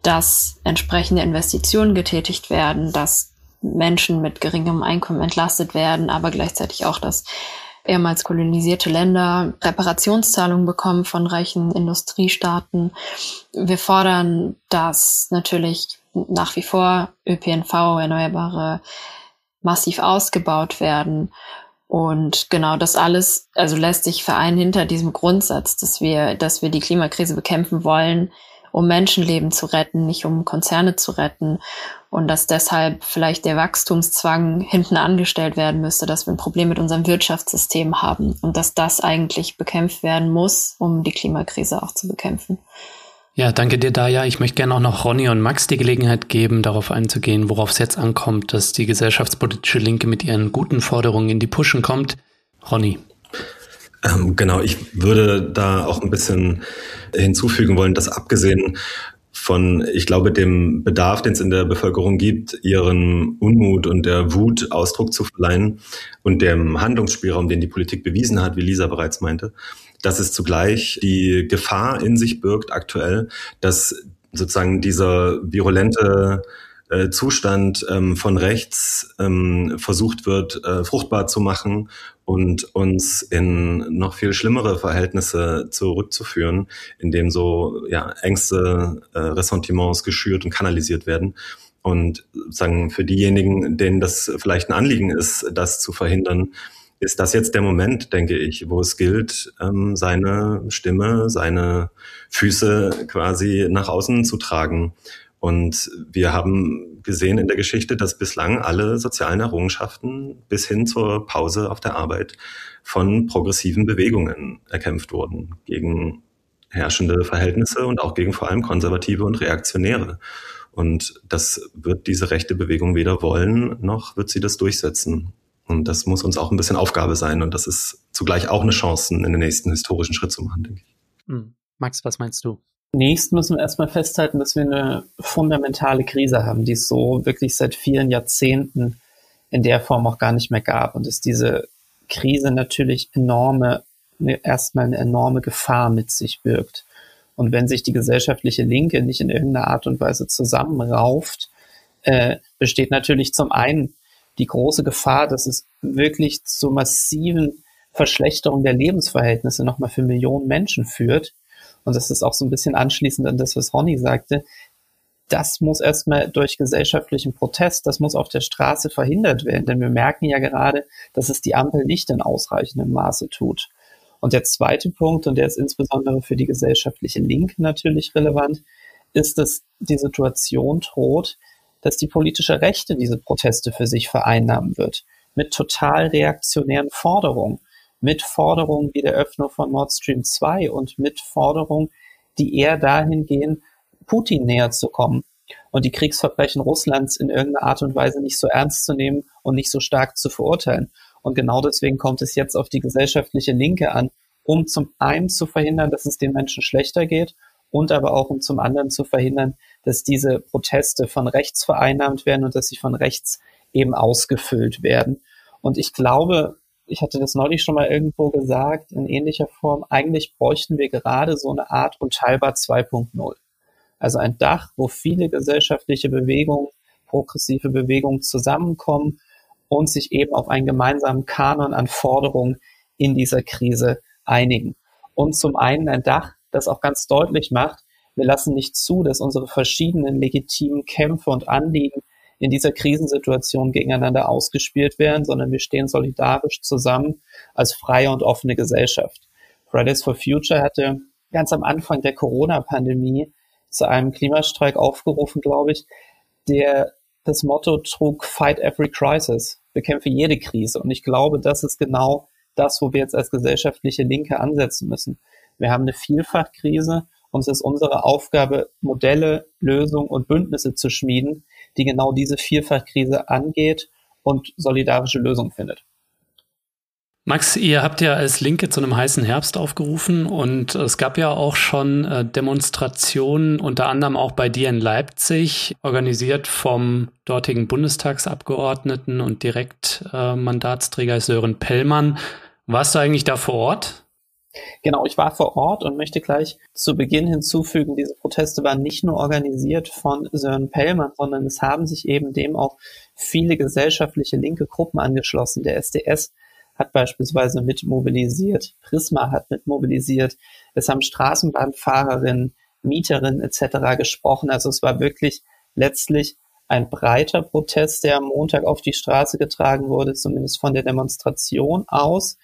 dass entsprechende Investitionen getätigt werden, dass Menschen mit geringem Einkommen entlastet werden, aber gleichzeitig auch, dass ehemals kolonisierte Länder Reparationszahlungen bekommen von reichen Industriestaaten. Wir fordern, dass natürlich nach wie vor ÖPNV, erneuerbare massiv ausgebaut werden. Und genau das alles, also lässt sich vereinen hinter diesem Grundsatz, dass wir, dass wir die Klimakrise bekämpfen wollen, um Menschenleben zu retten, nicht um Konzerne zu retten. Und dass deshalb vielleicht der Wachstumszwang hinten angestellt werden müsste, dass wir ein Problem mit unserem Wirtschaftssystem haben und dass das eigentlich bekämpft werden muss, um die Klimakrise auch zu bekämpfen.
Ja, danke dir, Daya. Ich möchte gerne auch noch Ronny und Max die Gelegenheit geben, darauf einzugehen, worauf es jetzt ankommt, dass die gesellschaftspolitische Linke mit ihren guten Forderungen in die Puschen kommt. Ronny.
Ähm, genau, ich würde da auch ein bisschen hinzufügen wollen, dass abgesehen von, ich glaube, dem Bedarf, den es in der Bevölkerung gibt, ihren Unmut und der Wut Ausdruck zu verleihen und dem Handlungsspielraum, den die Politik bewiesen hat, wie Lisa bereits meinte, dass es zugleich die Gefahr in sich birgt aktuell, dass sozusagen dieser virulente äh, Zustand ähm, von rechts ähm, versucht wird, äh, fruchtbar zu machen und uns in noch viel schlimmere Verhältnisse zurückzuführen, in dem so ja, Ängste, äh, Ressentiments geschürt und kanalisiert werden. Und sagen für diejenigen, denen das vielleicht ein Anliegen ist, das zu verhindern, ist das jetzt der Moment, denke ich, wo es gilt, ähm, seine Stimme, seine Füße quasi nach außen zu tragen. Und wir haben gesehen in der Geschichte, dass bislang alle sozialen Errungenschaften bis hin zur Pause auf der Arbeit von progressiven Bewegungen erkämpft wurden gegen herrschende Verhältnisse und auch gegen vor allem konservative und Reaktionäre. Und das wird diese rechte Bewegung weder wollen, noch wird sie das durchsetzen. Und das muss uns auch ein bisschen Aufgabe sein. Und das ist zugleich auch eine Chance, in den nächsten historischen Schritt zu machen, denke ich.
Hm. Max, was meinst du?
Zunächst müssen wir erstmal festhalten, dass wir eine fundamentale Krise haben, die es so wirklich seit vielen Jahrzehnten in der Form auch gar nicht mehr gab. Und dass diese Krise natürlich enorme, erstmal eine enorme Gefahr mit sich birgt. Und wenn sich die gesellschaftliche Linke nicht in irgendeiner Art und Weise zusammenrauft, äh, besteht natürlich zum einen die große Gefahr, dass es wirklich zu massiven Verschlechterungen der Lebensverhältnisse nochmal für Millionen Menschen führt. Und das ist auch so ein bisschen anschließend an das, was Ronny sagte. Das muss erstmal durch gesellschaftlichen Protest, das muss auf der Straße verhindert werden, denn wir merken ja gerade, dass es die Ampel nicht in ausreichendem Maße tut. Und der zweite Punkt, und der ist insbesondere für die gesellschaftliche Linke natürlich relevant, ist, dass die Situation droht, dass die politische Rechte diese Proteste für sich vereinnahmen wird. Mit total reaktionären Forderungen. Mit Forderungen wie der Öffnung von Nord Stream 2 und mit Forderungen, die eher dahin gehen, Putin näher zu kommen und die Kriegsverbrechen Russlands in irgendeiner Art und Weise nicht so ernst zu nehmen und nicht so stark zu verurteilen. Und genau deswegen kommt es jetzt auf die gesellschaftliche Linke an, um zum einen zu verhindern, dass es den Menschen schlechter geht und aber auch um zum anderen zu verhindern, dass diese Proteste von rechts vereinnahmt werden und dass sie von rechts eben ausgefüllt werden. Und ich glaube, ich hatte das neulich schon mal irgendwo gesagt, in ähnlicher Form, eigentlich bräuchten wir gerade so eine Art Unteilbar 2.0. Also ein Dach, wo viele gesellschaftliche Bewegungen, progressive Bewegungen zusammenkommen und sich eben auf einen gemeinsamen Kanon an Forderungen in dieser Krise einigen. Und zum einen ein Dach, das auch ganz deutlich macht, wir lassen nicht zu, dass unsere verschiedenen legitimen Kämpfe und Anliegen in dieser Krisensituation gegeneinander ausgespielt werden, sondern wir stehen solidarisch zusammen als freie und offene Gesellschaft. Fridays for Future hatte ganz am Anfang der Corona-Pandemie zu einem Klimastreik aufgerufen, glaube ich, der das Motto trug, Fight every crisis, bekämpfe jede Krise. Und ich glaube, das ist genau das, wo wir jetzt als gesellschaftliche Linke ansetzen müssen. Wir haben eine Vielfachkrise und es ist unsere Aufgabe, Modelle, Lösungen und Bündnisse zu schmieden, die genau diese Vielfachkrise angeht und solidarische Lösungen findet.
Max, ihr habt ja als Linke zu einem heißen Herbst aufgerufen und es gab ja auch schon äh, Demonstrationen, unter anderem auch bei dir in Leipzig, organisiert vom dortigen Bundestagsabgeordneten und Direktmandatsträger äh, Sören Pellmann. Warst du eigentlich da vor Ort?
Genau, ich war vor Ort und möchte gleich zu Beginn hinzufügen, diese Proteste waren nicht nur organisiert von Sören Pellmann, sondern es haben sich eben dem auch viele gesellschaftliche linke Gruppen angeschlossen. Der SDS hat beispielsweise mit mobilisiert, Prisma hat mit mobilisiert, es haben Straßenbahnfahrerinnen, Mieterinnen etc. gesprochen. Also es war wirklich letztlich ein breiter Protest, der am Montag auf die Straße getragen wurde, zumindest von der Demonstration aus,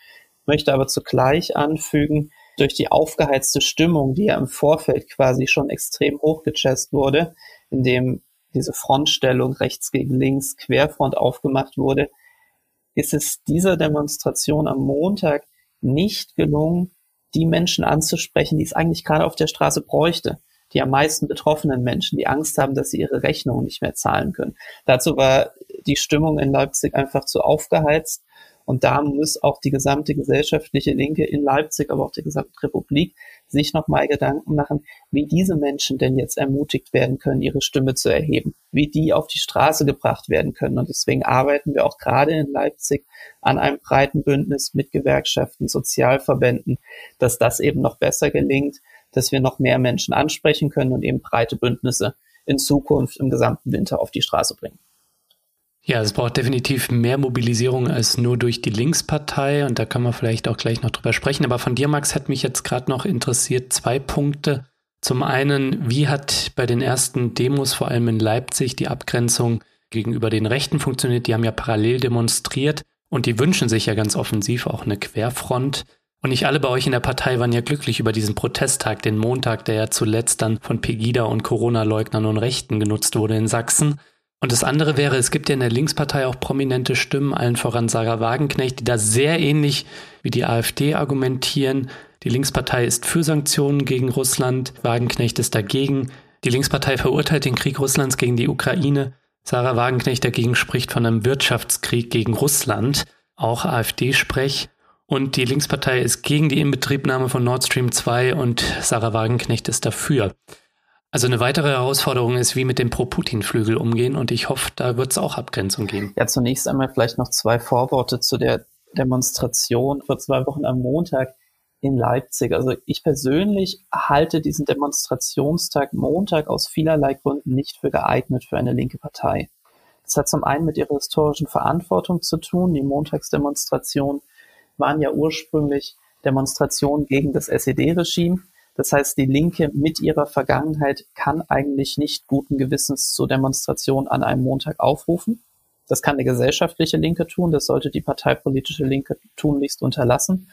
möchte aber zugleich anfügen, durch die aufgeheizte Stimmung, die ja im Vorfeld quasi schon extrem hochgechest wurde, indem diese Frontstellung rechts gegen links, Querfront aufgemacht wurde, ist es dieser Demonstration am Montag nicht gelungen, die Menschen anzusprechen, die es eigentlich gerade auf der Straße bräuchte. Die am meisten betroffenen Menschen, die Angst haben, dass sie ihre Rechnungen nicht mehr zahlen können. Dazu war die Stimmung in Leipzig einfach zu aufgeheizt und da muss auch die gesamte gesellschaftliche Linke in Leipzig, aber auch die gesamte Republik sich nochmal Gedanken machen, wie diese Menschen denn jetzt ermutigt werden können, ihre Stimme zu erheben, wie die auf die Straße gebracht werden können. Und deswegen arbeiten wir auch gerade in Leipzig an einem breiten Bündnis mit Gewerkschaften, Sozialverbänden, dass das eben noch besser gelingt, dass wir noch mehr Menschen ansprechen können und eben breite Bündnisse in Zukunft im gesamten Winter auf die Straße bringen.
Ja, es braucht definitiv mehr Mobilisierung als nur durch die Linkspartei und da kann man vielleicht auch gleich noch drüber sprechen. Aber von dir, Max, hat mich jetzt gerade noch interessiert zwei Punkte. Zum einen, wie hat bei den ersten Demos, vor allem in Leipzig, die Abgrenzung gegenüber den Rechten funktioniert? Die haben ja parallel demonstriert und die wünschen sich ja ganz offensiv auch eine Querfront. Und nicht alle bei euch in der Partei waren ja glücklich über diesen Protesttag, den Montag, der ja zuletzt dann von Pegida und Corona-Leugnern und Rechten genutzt wurde in Sachsen. Und das andere wäre, es gibt ja in der Linkspartei auch prominente Stimmen, allen voran Sarah Wagenknecht, die da sehr ähnlich wie die AfD argumentieren. Die Linkspartei ist für Sanktionen gegen Russland, Wagenknecht ist dagegen. Die Linkspartei verurteilt den Krieg Russlands gegen die Ukraine. Sarah Wagenknecht dagegen spricht von einem Wirtschaftskrieg gegen Russland, auch AfD-Sprech. Und die Linkspartei ist gegen die Inbetriebnahme von Nord Stream 2 und Sarah Wagenknecht ist dafür. Also eine weitere Herausforderung ist, wie mit dem Pro-Putin-Flügel umgehen und ich hoffe, da wird es auch Abgrenzung geben.
Ja, zunächst einmal vielleicht noch zwei Vorworte zu der Demonstration vor zwei Wochen am Montag in Leipzig. Also ich persönlich halte diesen Demonstrationstag Montag aus vielerlei Gründen nicht für geeignet für eine linke Partei. Das hat zum einen mit ihrer historischen Verantwortung zu tun. Die Montagsdemonstrationen waren ja ursprünglich Demonstrationen gegen das SED-Regime das heißt, die Linke mit ihrer Vergangenheit kann eigentlich nicht guten Gewissens zur Demonstration an einem Montag aufrufen. Das kann eine gesellschaftliche Linke tun, das sollte die parteipolitische Linke tunlichst unterlassen.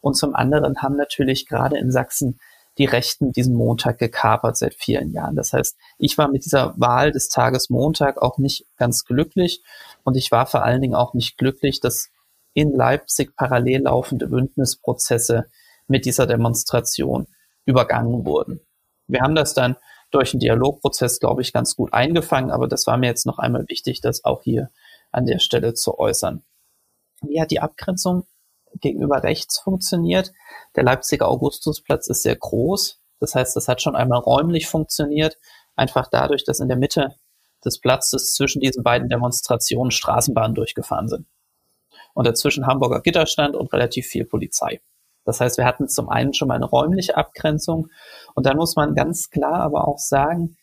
Und zum anderen haben natürlich gerade in Sachsen die Rechten diesen Montag gekapert seit vielen Jahren. Das heißt, ich war mit dieser Wahl des Tages Montag auch nicht ganz glücklich und ich war vor allen Dingen auch nicht glücklich, dass in Leipzig parallel laufende Bündnisprozesse mit dieser Demonstration übergangen wurden. Wir haben das dann durch einen Dialogprozess, glaube ich, ganz gut eingefangen, aber das war mir jetzt noch einmal wichtig, das auch hier an der Stelle zu äußern. Wie hat die Abgrenzung gegenüber rechts funktioniert? Der Leipziger Augustusplatz ist sehr groß. Das heißt, das hat schon einmal räumlich funktioniert, einfach dadurch, dass in der Mitte des Platzes zwischen diesen beiden Demonstrationen Straßenbahnen durchgefahren sind. Und dazwischen Hamburger Gitterstand und relativ viel Polizei. Das heißt, wir hatten zum einen schon mal eine räumliche Abgrenzung und dann muss man ganz klar aber auch sagen,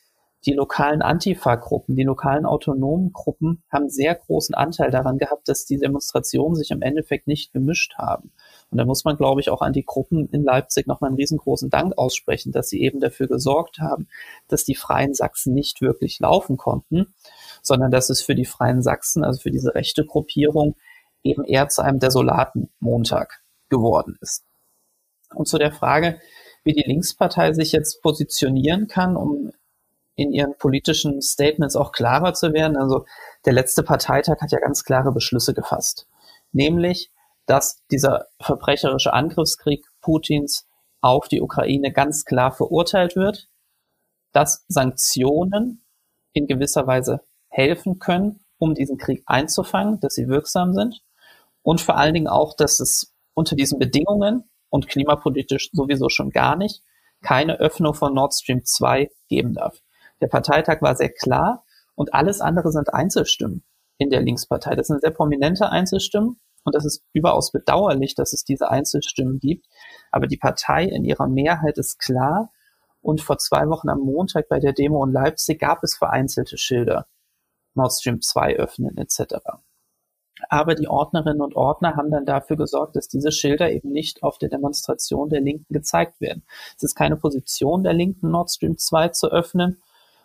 die lokalen Antifa-Gruppen, die lokalen autonomen Gruppen haben sehr großen Anteil daran gehabt, dass die Demonstrationen sich im Endeffekt nicht gemischt haben. Und da muss man, glaube ich, auch an die Gruppen in Leipzig nochmal einen riesengroßen Dank aussprechen, dass sie eben dafür gesorgt haben, dass die Freien Sachsen nicht wirklich laufen konnten, sondern dass es für die Freien Sachsen, also für diese rechte Gruppierung, eben eher zu einem desolaten Montag geworden ist. Und zu der Frage, wie die Linkspartei sich jetzt positionieren kann, um in ihren politischen Statements auch klarer zu werden. Also der letzte Parteitag hat ja ganz klare Beschlüsse gefasst. Nämlich, dass dieser verbrecherische Angriffskrieg Putins auf die Ukraine ganz klar verurteilt wird, dass Sanktionen in gewisser Weise helfen können, um diesen Krieg einzufangen, dass sie wirksam sind und vor allen Dingen auch, dass es unter diesen Bedingungen und klimapolitisch sowieso schon gar nicht, keine Öffnung von Nord Stream 2 geben darf. Der Parteitag war sehr klar und alles andere sind Einzelstimmen in der Linkspartei. Das sind sehr prominente Einzelstimmen und das ist überaus bedauerlich, dass es diese Einzelstimmen gibt. Aber die Partei in ihrer Mehrheit ist klar und vor zwei Wochen am Montag bei der Demo in Leipzig gab es vereinzelte Schilder. Nord Stream 2 öffnen etc. Aber die Ordnerinnen und Ordner haben dann dafür gesorgt, dass diese Schilder eben nicht auf der Demonstration der Linken gezeigt werden. Es ist keine Position der Linken, Nord Stream 2 zu öffnen.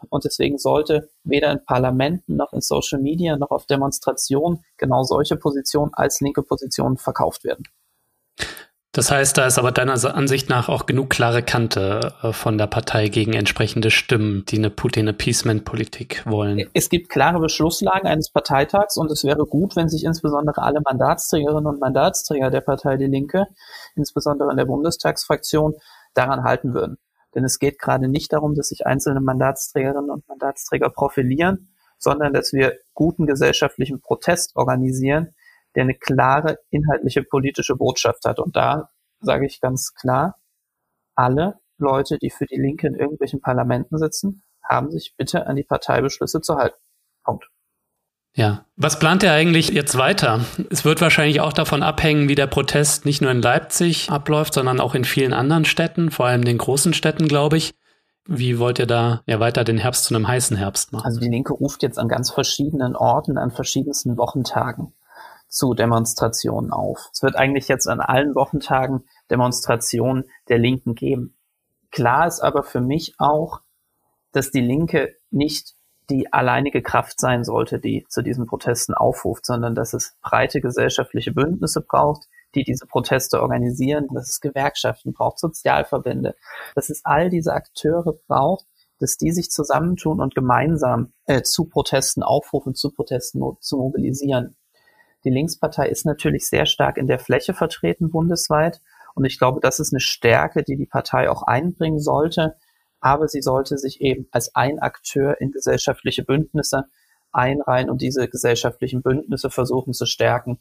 Und deswegen sollte weder in Parlamenten noch in Social Media noch auf Demonstrationen genau solche Positionen als linke Positionen verkauft werden.
Das heißt, da ist aber deiner Ansicht nach auch genug klare Kante äh, von der Partei gegen entsprechende Stimmen, die eine Putin-Appeasement-Politik wollen.
Es gibt klare Beschlusslagen eines Parteitags und es wäre gut, wenn sich insbesondere alle Mandatsträgerinnen und Mandatsträger der Partei Die Linke, insbesondere in der Bundestagsfraktion, daran halten würden. Denn es geht gerade nicht darum, dass sich einzelne Mandatsträgerinnen und Mandatsträger profilieren, sondern dass wir guten gesellschaftlichen Protest organisieren, der eine klare inhaltliche politische Botschaft hat. Und da sage ich ganz klar, alle Leute, die für die Linke in irgendwelchen Parlamenten sitzen, haben sich bitte an die Parteibeschlüsse zu halten. Punkt.
Ja, was plant ihr eigentlich jetzt weiter? Es wird wahrscheinlich auch davon abhängen, wie der Protest nicht nur in Leipzig abläuft, sondern auch in vielen anderen Städten, vor allem den großen Städten, glaube ich. Wie wollt ihr da ja weiter den Herbst zu einem heißen Herbst machen?
Also die Linke ruft jetzt an ganz verschiedenen Orten, an verschiedensten Wochentagen zu Demonstrationen auf. Es wird eigentlich jetzt an allen Wochentagen Demonstrationen der Linken geben. Klar ist aber für mich auch, dass die Linke nicht die alleinige Kraft sein sollte, die zu diesen Protesten aufruft, sondern dass es breite gesellschaftliche Bündnisse braucht, die diese Proteste organisieren, dass es Gewerkschaften braucht, Sozialverbände, dass es all diese Akteure braucht, dass die sich zusammentun und gemeinsam äh, zu Protesten aufrufen, zu Protesten zu mobilisieren. Die Linkspartei ist natürlich sehr stark in der Fläche vertreten bundesweit. Und ich glaube, das ist eine Stärke, die die Partei auch einbringen sollte. Aber sie sollte sich eben als ein Akteur in gesellschaftliche Bündnisse einreihen und diese gesellschaftlichen Bündnisse versuchen zu stärken.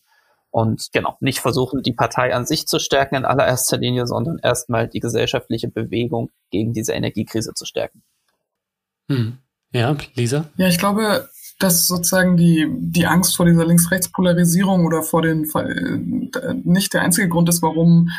Und genau, nicht versuchen, die Partei an sich zu stärken in allererster Linie, sondern erstmal die gesellschaftliche Bewegung gegen diese Energiekrise zu stärken.
Hm. Ja, Lisa?
Ja, ich glaube, dass sozusagen die, die Angst vor dieser Links-Rechts-Polarisierung oder vor den, äh, nicht der einzige Grund ist, warum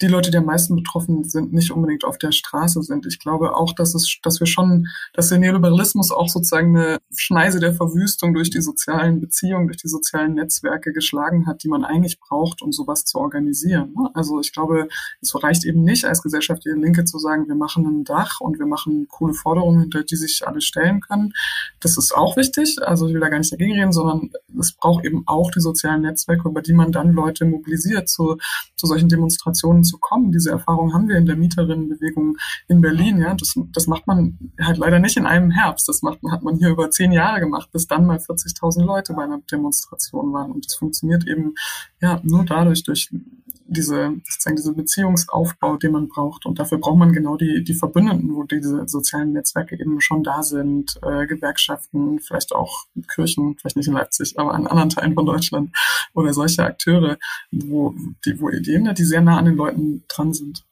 die Leute, die am meisten betroffen sind, nicht unbedingt auf der Straße sind. Ich glaube auch, dass es, dass wir schon, dass der Neoliberalismus auch sozusagen eine Schneise der Verwüstung durch die sozialen Beziehungen, durch die sozialen Netzwerke geschlagen hat, die man eigentlich braucht, um sowas zu organisieren. Ne? Also ich glaube, es reicht eben nicht als gesellschaftliche Linke zu sagen, wir machen ein Dach und wir machen coole Forderungen, hinter die sich alle stellen können. Das ist auch wichtig. Also ich will da gar nicht dagegen reden, sondern es braucht eben auch die sozialen Netzwerke, über die man dann Leute mobilisiert zu, zu solchen Demonstrationen zu kommen. Diese Erfahrung haben wir in der Mieterinnenbewegung in Berlin. Ja, das, das macht man halt leider nicht in einem Herbst. Das macht, hat man hier über zehn Jahre gemacht, bis dann mal 40.000 Leute bei einer Demonstration waren. Und das funktioniert eben ja nur dadurch durch diese, sozusagen diese Beziehungsaufbau, den man braucht. Und dafür braucht man genau die, die Verbündeten, wo diese sozialen Netzwerke eben schon da sind, äh, Gewerkschaften, vielleicht auch Kirchen, vielleicht nicht in Leipzig, aber an anderen Teilen von Deutschland oder solche Akteure, wo, die, wo Ideen, die sehr nah an den Leuten dran sind.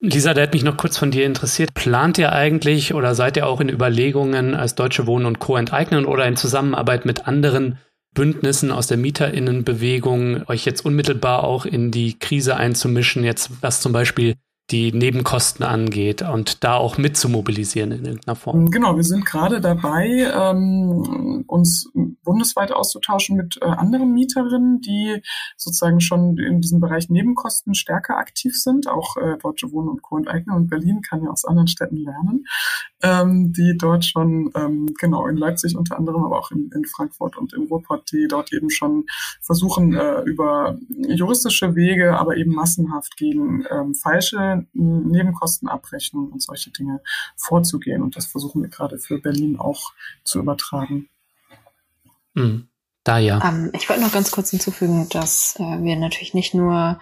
Lisa, der hat mich noch kurz von dir interessiert. Plant ihr eigentlich oder seid ihr auch in Überlegungen als Deutsche Wohnen und Co. enteignen oder in Zusammenarbeit mit anderen Bündnissen aus der Mieterinnenbewegung euch jetzt unmittelbar auch in die Krise einzumischen, jetzt was zum Beispiel die Nebenkosten angeht und da auch mit zu mobilisieren in irgendeiner Form.
Genau, wir sind gerade dabei, ähm, uns bundesweit auszutauschen mit äh, anderen Mieterinnen, die sozusagen schon in diesem Bereich Nebenkosten stärker aktiv sind. Auch äh, Deutsche Wohnen und Co. enteignen und Berlin kann ja aus anderen Städten lernen, ähm, die dort schon, ähm, genau, in Leipzig unter anderem, aber auch in, in Frankfurt und im Ruhrpott, die dort eben schon versuchen, äh, über juristische Wege, aber eben massenhaft gegen ähm, Nebenkostenabrechnung und solche Dinge vorzugehen. Und das versuchen wir gerade für Berlin auch zu übertragen.
Mhm. Da ja.
Ähm, ich wollte noch ganz kurz hinzufügen, dass äh, wir natürlich nicht nur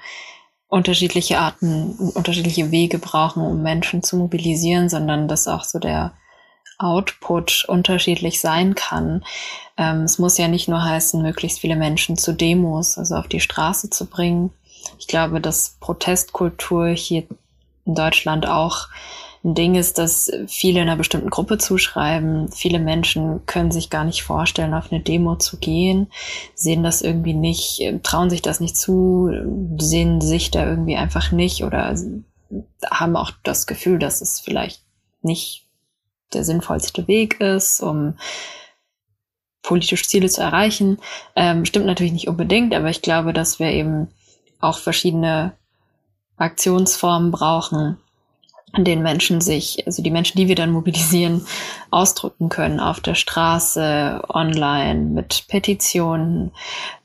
unterschiedliche Arten, unterschiedliche Wege brauchen, um Menschen zu mobilisieren, sondern dass auch so der Output unterschiedlich sein kann. Ähm, es muss ja nicht nur heißen, möglichst viele Menschen zu Demos, also auf die Straße zu bringen. Ich glaube, dass Protestkultur hier in Deutschland auch ein Ding ist, dass viele einer bestimmten Gruppe zuschreiben. Viele Menschen können sich gar nicht vorstellen, auf eine Demo zu gehen, sehen das irgendwie nicht, trauen sich das nicht zu, sehen sich da irgendwie einfach nicht oder haben auch das Gefühl, dass es vielleicht nicht der sinnvollste Weg ist, um politische Ziele zu erreichen. Ähm, stimmt natürlich nicht unbedingt, aber ich glaube, dass wir eben auch verschiedene Aktionsformen brauchen, an denen Menschen sich, also die Menschen, die wir dann mobilisieren, ausdrücken können auf der Straße, online, mit Petitionen.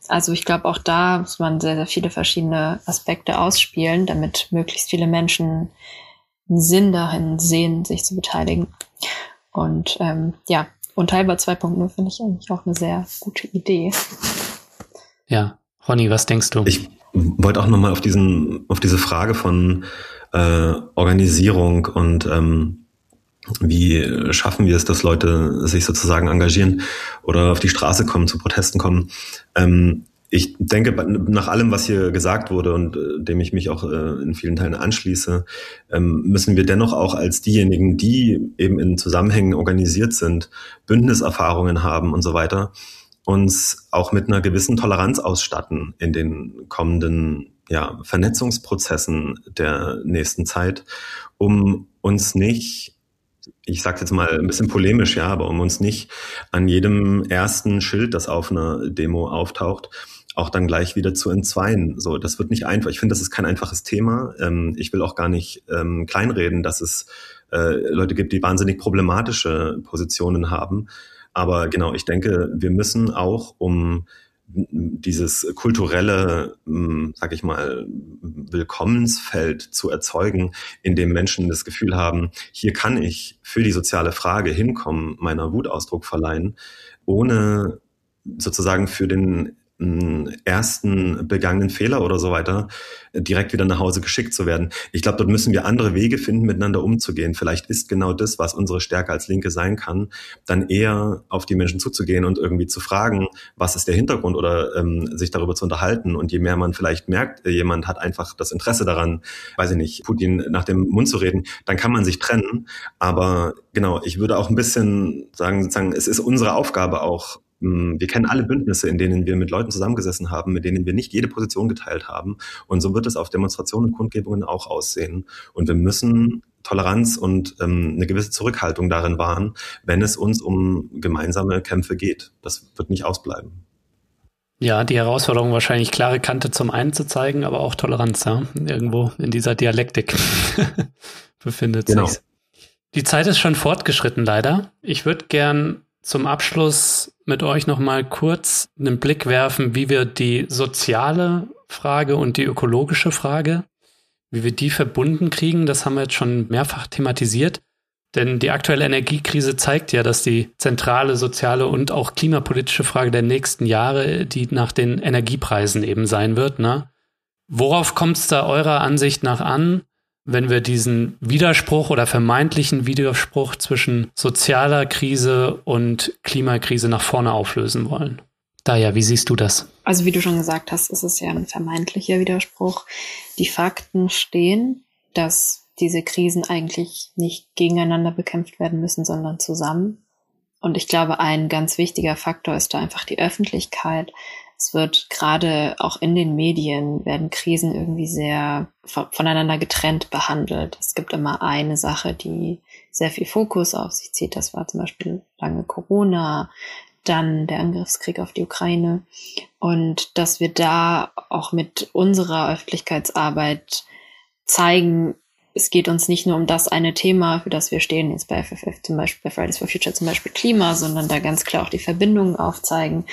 Also ich glaube, auch da muss man sehr, sehr viele verschiedene Aspekte ausspielen, damit möglichst viele Menschen einen Sinn dahin sehen, sich zu beteiligen. Und ähm, ja, Unteilbar 2.0 finde ich eigentlich auch eine sehr gute Idee.
Ja, Ronny, was denkst du?
Ich wollte auch nochmal auf diesen, auf diese Frage von äh, Organisierung und ähm, wie schaffen wir es, dass Leute sich sozusagen engagieren oder auf die Straße kommen, zu Protesten kommen. Ähm, ich denke, nach allem, was hier gesagt wurde und äh, dem ich mich auch äh, in vielen Teilen anschließe, ähm, müssen wir dennoch auch als diejenigen, die eben in Zusammenhängen organisiert sind, Bündniserfahrungen haben und so weiter, uns auch mit einer gewissen Toleranz ausstatten in den kommenden ja, Vernetzungsprozessen der nächsten Zeit, um uns nicht ich sage jetzt mal ein bisschen polemisch, ja, aber um uns nicht an jedem ersten Schild, das auf einer Demo auftaucht, auch dann gleich wieder zu entzweien. So, das wird nicht einfach. Ich finde, das ist kein einfaches Thema. Ähm, ich will auch gar nicht ähm, kleinreden, dass es äh, Leute gibt, die wahnsinnig problematische Positionen haben. Aber genau, ich denke, wir müssen auch, um dieses kulturelle, hm, sag ich mal, Willkommensfeld zu erzeugen, in dem Menschen das Gefühl haben, hier kann ich für die soziale Frage hinkommen, meiner Wutausdruck verleihen, ohne sozusagen für den ersten begangenen Fehler oder so weiter direkt wieder nach Hause geschickt zu werden. Ich glaube, dort müssen wir andere Wege finden, miteinander umzugehen. Vielleicht ist genau das, was unsere Stärke als Linke sein kann, dann eher auf die Menschen zuzugehen und irgendwie zu fragen, was ist der Hintergrund oder ähm, sich darüber zu unterhalten. Und je mehr man vielleicht merkt, äh, jemand hat einfach das Interesse daran, weiß ich nicht, Putin nach dem Mund zu reden, dann kann man sich trennen. Aber genau, ich würde auch ein bisschen sagen, sozusagen, es ist unsere Aufgabe auch, wir kennen alle Bündnisse, in denen wir mit Leuten zusammengesessen haben, mit denen wir nicht jede Position geteilt haben. Und so wird es auf Demonstrationen und Kundgebungen auch aussehen. Und wir müssen Toleranz und ähm, eine gewisse Zurückhaltung darin wahren, wenn es uns um gemeinsame Kämpfe geht. Das wird nicht ausbleiben.
Ja, die Herausforderung wahrscheinlich klare Kante zum einen zu zeigen, aber auch Toleranz, ja, irgendwo in dieser Dialektik <laughs> befindet genau. sich. Die Zeit ist schon fortgeschritten, leider. Ich würde gern zum Abschluss mit euch noch mal kurz einen Blick werfen, wie wir die soziale Frage und die ökologische Frage, wie wir die verbunden kriegen. Das haben wir jetzt schon mehrfach thematisiert. Denn die aktuelle Energiekrise zeigt ja, dass die zentrale soziale und auch klimapolitische Frage der nächsten Jahre die nach den Energiepreisen eben sein wird. Ne? Worauf kommt es da eurer Ansicht nach an? Wenn wir diesen Widerspruch oder vermeintlichen Widerspruch zwischen sozialer Krise und Klimakrise nach vorne auflösen wollen. Daja, wie siehst du das?
Also wie du schon gesagt hast, ist es ja ein vermeintlicher Widerspruch. Die Fakten stehen, dass diese Krisen eigentlich nicht gegeneinander bekämpft werden müssen, sondern zusammen. Und ich glaube, ein ganz wichtiger Faktor ist da einfach die Öffentlichkeit, es wird gerade auch in den Medien werden Krisen irgendwie sehr voneinander getrennt behandelt. Es gibt immer eine Sache, die sehr viel Fokus auf sich zieht. Das war zum Beispiel lange Corona, dann der Angriffskrieg auf die Ukraine. Und dass wir da auch mit unserer Öffentlichkeitsarbeit zeigen, es geht uns nicht nur um das eine Thema, für das wir stehen, jetzt bei FFF zum Beispiel, bei Fridays for Future zum Beispiel Klima, sondern da ganz klar auch die Verbindungen aufzeigen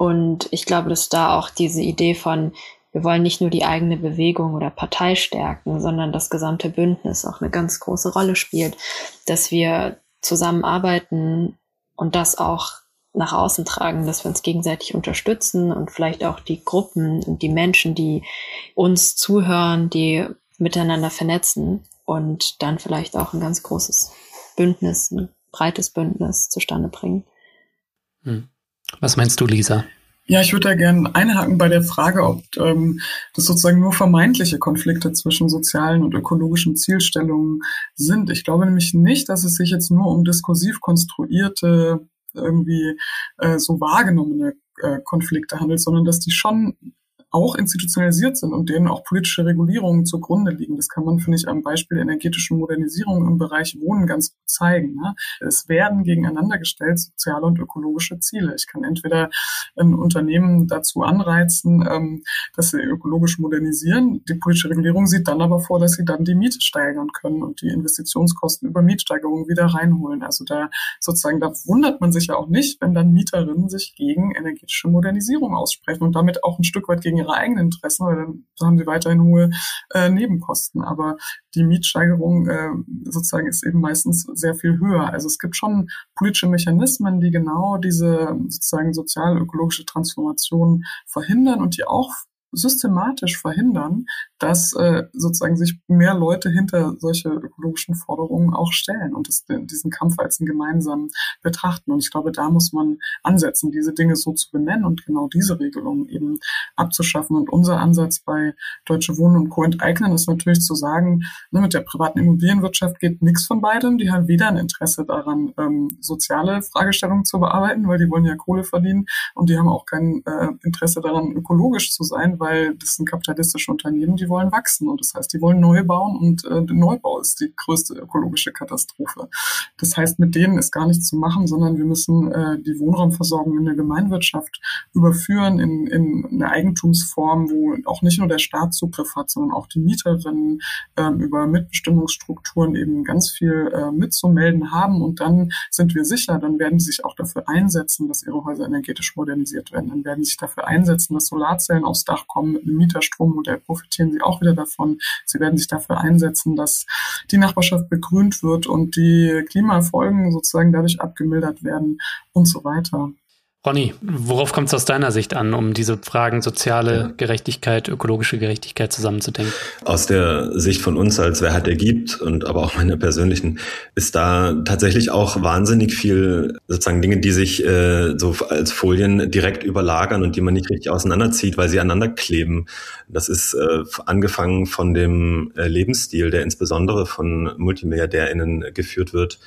und ich glaube, dass da auch diese Idee von, wir wollen nicht nur die eigene Bewegung oder Partei stärken, sondern das gesamte Bündnis auch eine ganz große Rolle spielt, dass wir zusammenarbeiten und das auch nach außen tragen, dass wir uns gegenseitig unterstützen und vielleicht auch die Gruppen und die Menschen, die uns zuhören, die miteinander vernetzen und dann vielleicht auch ein ganz großes Bündnis, ein breites Bündnis zustande bringen.
Hm. Was meinst du, Lisa?
Ja, ich würde da gerne einhaken bei der Frage, ob ähm, das sozusagen nur vermeintliche Konflikte zwischen sozialen und ökologischen Zielstellungen sind. Ich glaube nämlich nicht, dass es sich jetzt nur um diskursiv konstruierte, irgendwie äh, so wahrgenommene äh, Konflikte handelt, sondern dass die schon auch institutionalisiert sind und denen auch politische Regulierungen zugrunde liegen. Das kann man, finde ich, am Beispiel der energetischen Modernisierung im Bereich Wohnen ganz gut zeigen. Ne? Es werden gegeneinander gestellt soziale und ökologische Ziele. Ich kann entweder ein Unternehmen dazu anreizen, ähm, dass sie ökologisch modernisieren. Die politische Regulierung sieht dann aber vor, dass sie dann die Miete steigern können und die Investitionskosten über Mietsteigerungen wieder reinholen. Also da sozusagen, da wundert man sich ja auch nicht, wenn dann Mieterinnen sich gegen energetische Modernisierung aussprechen und damit auch ein Stück weit gegen ihre eigenen Interessen, weil dann haben sie weiterhin hohe äh, Nebenkosten. Aber die Mietsteigerung äh, sozusagen ist eben meistens sehr viel höher. Also es gibt schon politische Mechanismen, die genau diese sozusagen sozial-ökologische Transformation verhindern und die auch systematisch verhindern, dass äh, sozusagen sich mehr Leute hinter solche ökologischen Forderungen auch stellen und das, diesen Kampf als einen gemeinsamen betrachten. Und ich glaube, da muss man ansetzen, diese Dinge so zu benennen und genau diese Regelungen eben abzuschaffen. Und unser Ansatz bei Deutsche Wohnen und Co. enteignen ist natürlich zu sagen, ne, mit der privaten Immobilienwirtschaft geht nichts von beidem. Die haben weder ein Interesse daran, ähm, soziale Fragestellungen zu bearbeiten, weil die wollen ja Kohle verdienen und die haben auch kein äh, Interesse daran, ökologisch zu sein, weil das sind kapitalistische Unternehmen, die wollen wachsen. Und das heißt, die wollen neu bauen und äh, der Neubau ist die größte ökologische Katastrophe. Das heißt, mit denen ist gar nichts zu machen, sondern wir müssen äh, die Wohnraumversorgung in der Gemeinwirtschaft überführen in, in eine Eigentumsform, wo auch nicht nur der Staat Zugriff hat, sondern auch die Mieterinnen äh, über Mitbestimmungsstrukturen eben ganz viel äh, mitzumelden haben. Und dann sind wir sicher, dann werden sie sich auch dafür einsetzen, dass ihre Häuser energetisch modernisiert werden. Dann werden sie sich dafür einsetzen, dass Solarzellen aufs Dach kommen mit einem Mieterstrommodell, profitieren sie auch wieder davon. Sie werden sich dafür einsetzen, dass die Nachbarschaft begrünt wird und die Klimafolgen sozusagen dadurch abgemildert werden und so weiter.
Ronny, worauf kommt es aus deiner Sicht an, um diese Fragen soziale Gerechtigkeit, ökologische Gerechtigkeit zusammenzudenken?
Aus der Sicht von uns als Wer hat der gibt und aber auch meiner persönlichen ist da tatsächlich auch wahnsinnig viel sozusagen Dinge, die sich äh, so als Folien direkt überlagern und die man nicht richtig auseinanderzieht, weil sie aneinander kleben. Das ist äh, angefangen von dem äh, Lebensstil, der insbesondere von MultimilliardärInnen geführt wird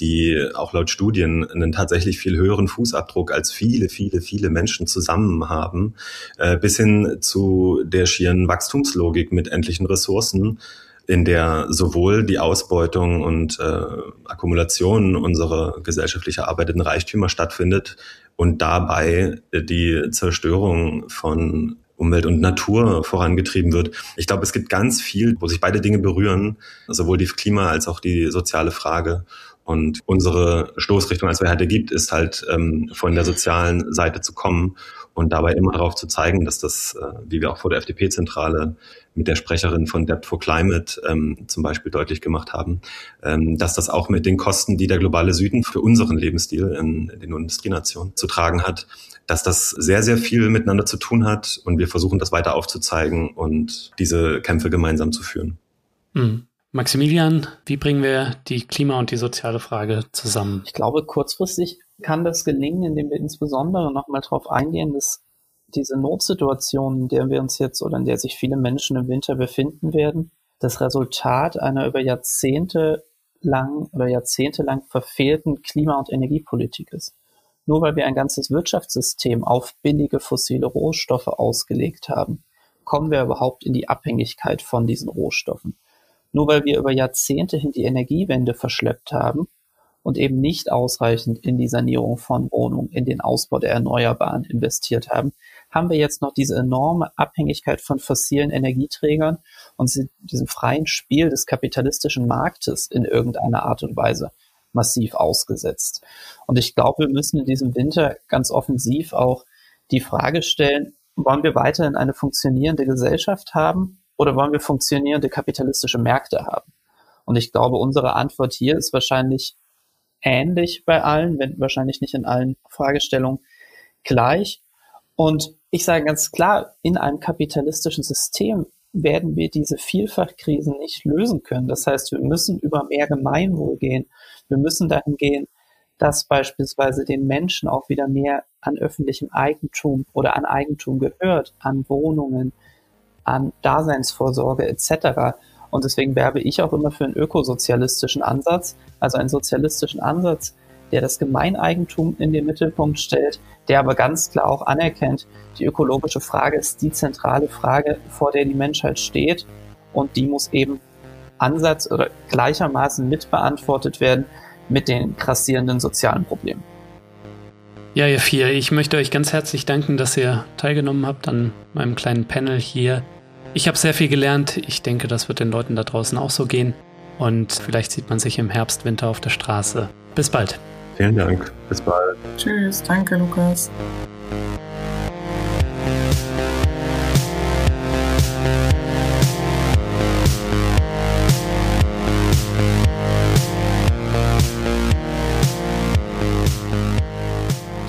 die auch laut Studien einen tatsächlich viel höheren Fußabdruck als viele, viele, viele Menschen zusammen haben, äh, bis hin zu der schieren Wachstumslogik mit endlichen Ressourcen, in der sowohl die Ausbeutung und äh, Akkumulation unserer gesellschaftlich erarbeiteten Reichtümer stattfindet und dabei die Zerstörung von Umwelt und Natur vorangetrieben wird. Ich glaube, es gibt ganz viel, wo sich beide Dinge berühren, sowohl die Klima- als auch die soziale Frage. Und unsere Stoßrichtung als Wer gibt, ist halt ähm, von der sozialen Seite zu kommen und dabei immer darauf zu zeigen, dass das, äh, wie wir auch vor der FDP-Zentrale mit der Sprecherin von Debt for Climate ähm, zum Beispiel deutlich gemacht haben, ähm, dass das auch mit den Kosten, die der globale Süden für unseren Lebensstil in, in den Industrienationen zu tragen hat, dass das sehr, sehr viel miteinander zu tun hat und wir versuchen das weiter aufzuzeigen und diese Kämpfe gemeinsam zu führen.
Mhm. Maximilian, wie bringen wir die Klima- und die soziale Frage zusammen?
Ich glaube, kurzfristig kann das gelingen, indem wir insbesondere nochmal darauf eingehen, dass diese Notsituation, in der wir uns jetzt oder in der sich viele Menschen im Winter befinden werden, das Resultat einer über Jahrzehnte lang oder jahrzehntelang verfehlten Klima- und Energiepolitik ist. Nur weil wir ein ganzes Wirtschaftssystem auf billige fossile Rohstoffe ausgelegt haben, kommen wir überhaupt in die Abhängigkeit von diesen Rohstoffen. Nur weil wir über Jahrzehnte hin die Energiewende verschleppt haben und eben nicht ausreichend in die Sanierung von Wohnungen, in den Ausbau der Erneuerbaren investiert haben, haben wir jetzt noch diese enorme Abhängigkeit von fossilen Energieträgern und diesem freien Spiel des kapitalistischen Marktes in irgendeiner Art und Weise massiv ausgesetzt. Und ich glaube, wir müssen in diesem Winter ganz offensiv auch die Frage stellen, wollen wir weiterhin eine funktionierende Gesellschaft haben oder wollen wir funktionierende kapitalistische Märkte haben? Und ich glaube, unsere Antwort hier ist wahrscheinlich ähnlich bei allen, wenn wahrscheinlich nicht in allen Fragestellungen gleich. Und ich sage ganz klar, in einem kapitalistischen System werden wir diese Vielfachkrisen nicht lösen können. Das heißt, wir müssen über mehr Gemeinwohl gehen. Wir müssen dahin gehen, dass beispielsweise den Menschen auch wieder mehr an öffentlichem Eigentum oder an Eigentum gehört, an Wohnungen, an Daseinsvorsorge etc. Und deswegen werbe ich auch immer für einen ökosozialistischen Ansatz, also einen sozialistischen Ansatz, der das Gemeineigentum in den Mittelpunkt stellt, der aber ganz klar auch anerkennt, die ökologische Frage ist die zentrale Frage, vor der die Menschheit steht und die muss eben Ansatz oder gleichermaßen mitbeantwortet werden mit den grassierenden sozialen Problemen.
Ja, ihr vier, ich möchte euch ganz herzlich danken, dass ihr teilgenommen habt an meinem kleinen Panel hier. Ich habe sehr viel gelernt. Ich denke, das wird den Leuten da draußen auch so gehen. Und vielleicht sieht man sich im Herbst, Winter auf der Straße. Bis bald.
Vielen Dank. Bis bald.
Tschüss. Danke, Lukas.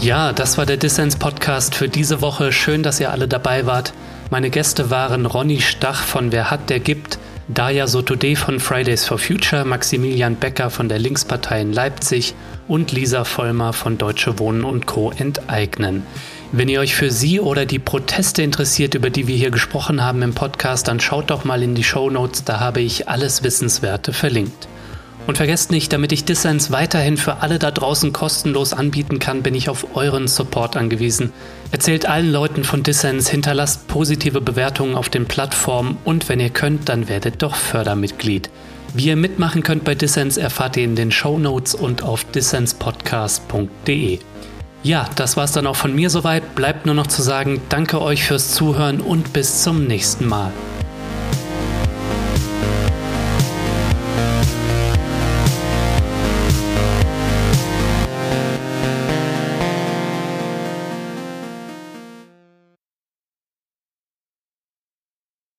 Ja, das war der Dissens Podcast für diese Woche. Schön, dass ihr alle dabei wart. Meine Gäste waren Ronny Stach von Wer hat, der gibt, Daya Sotode von Fridays for Future, Maximilian Becker von der Linkspartei in Leipzig und Lisa Vollmer von Deutsche Wohnen und Co. enteignen. Wenn ihr euch für sie oder die Proteste interessiert, über die wir hier gesprochen haben im Podcast, dann schaut doch mal in die Show Notes, da habe ich alles Wissenswerte verlinkt. Und vergesst nicht, damit ich Dissens weiterhin für alle da draußen kostenlos anbieten kann, bin ich auf euren Support angewiesen. Erzählt allen Leuten von Dissens, hinterlasst positive Bewertungen auf den Plattformen und wenn ihr könnt, dann werdet doch Fördermitglied. Wie ihr mitmachen könnt bei Dissens, erfahrt ihr in den Show Notes und auf dissenspodcast.de. Ja, das war's dann auch von mir soweit. Bleibt nur noch zu sagen, danke euch fürs Zuhören und bis zum nächsten Mal.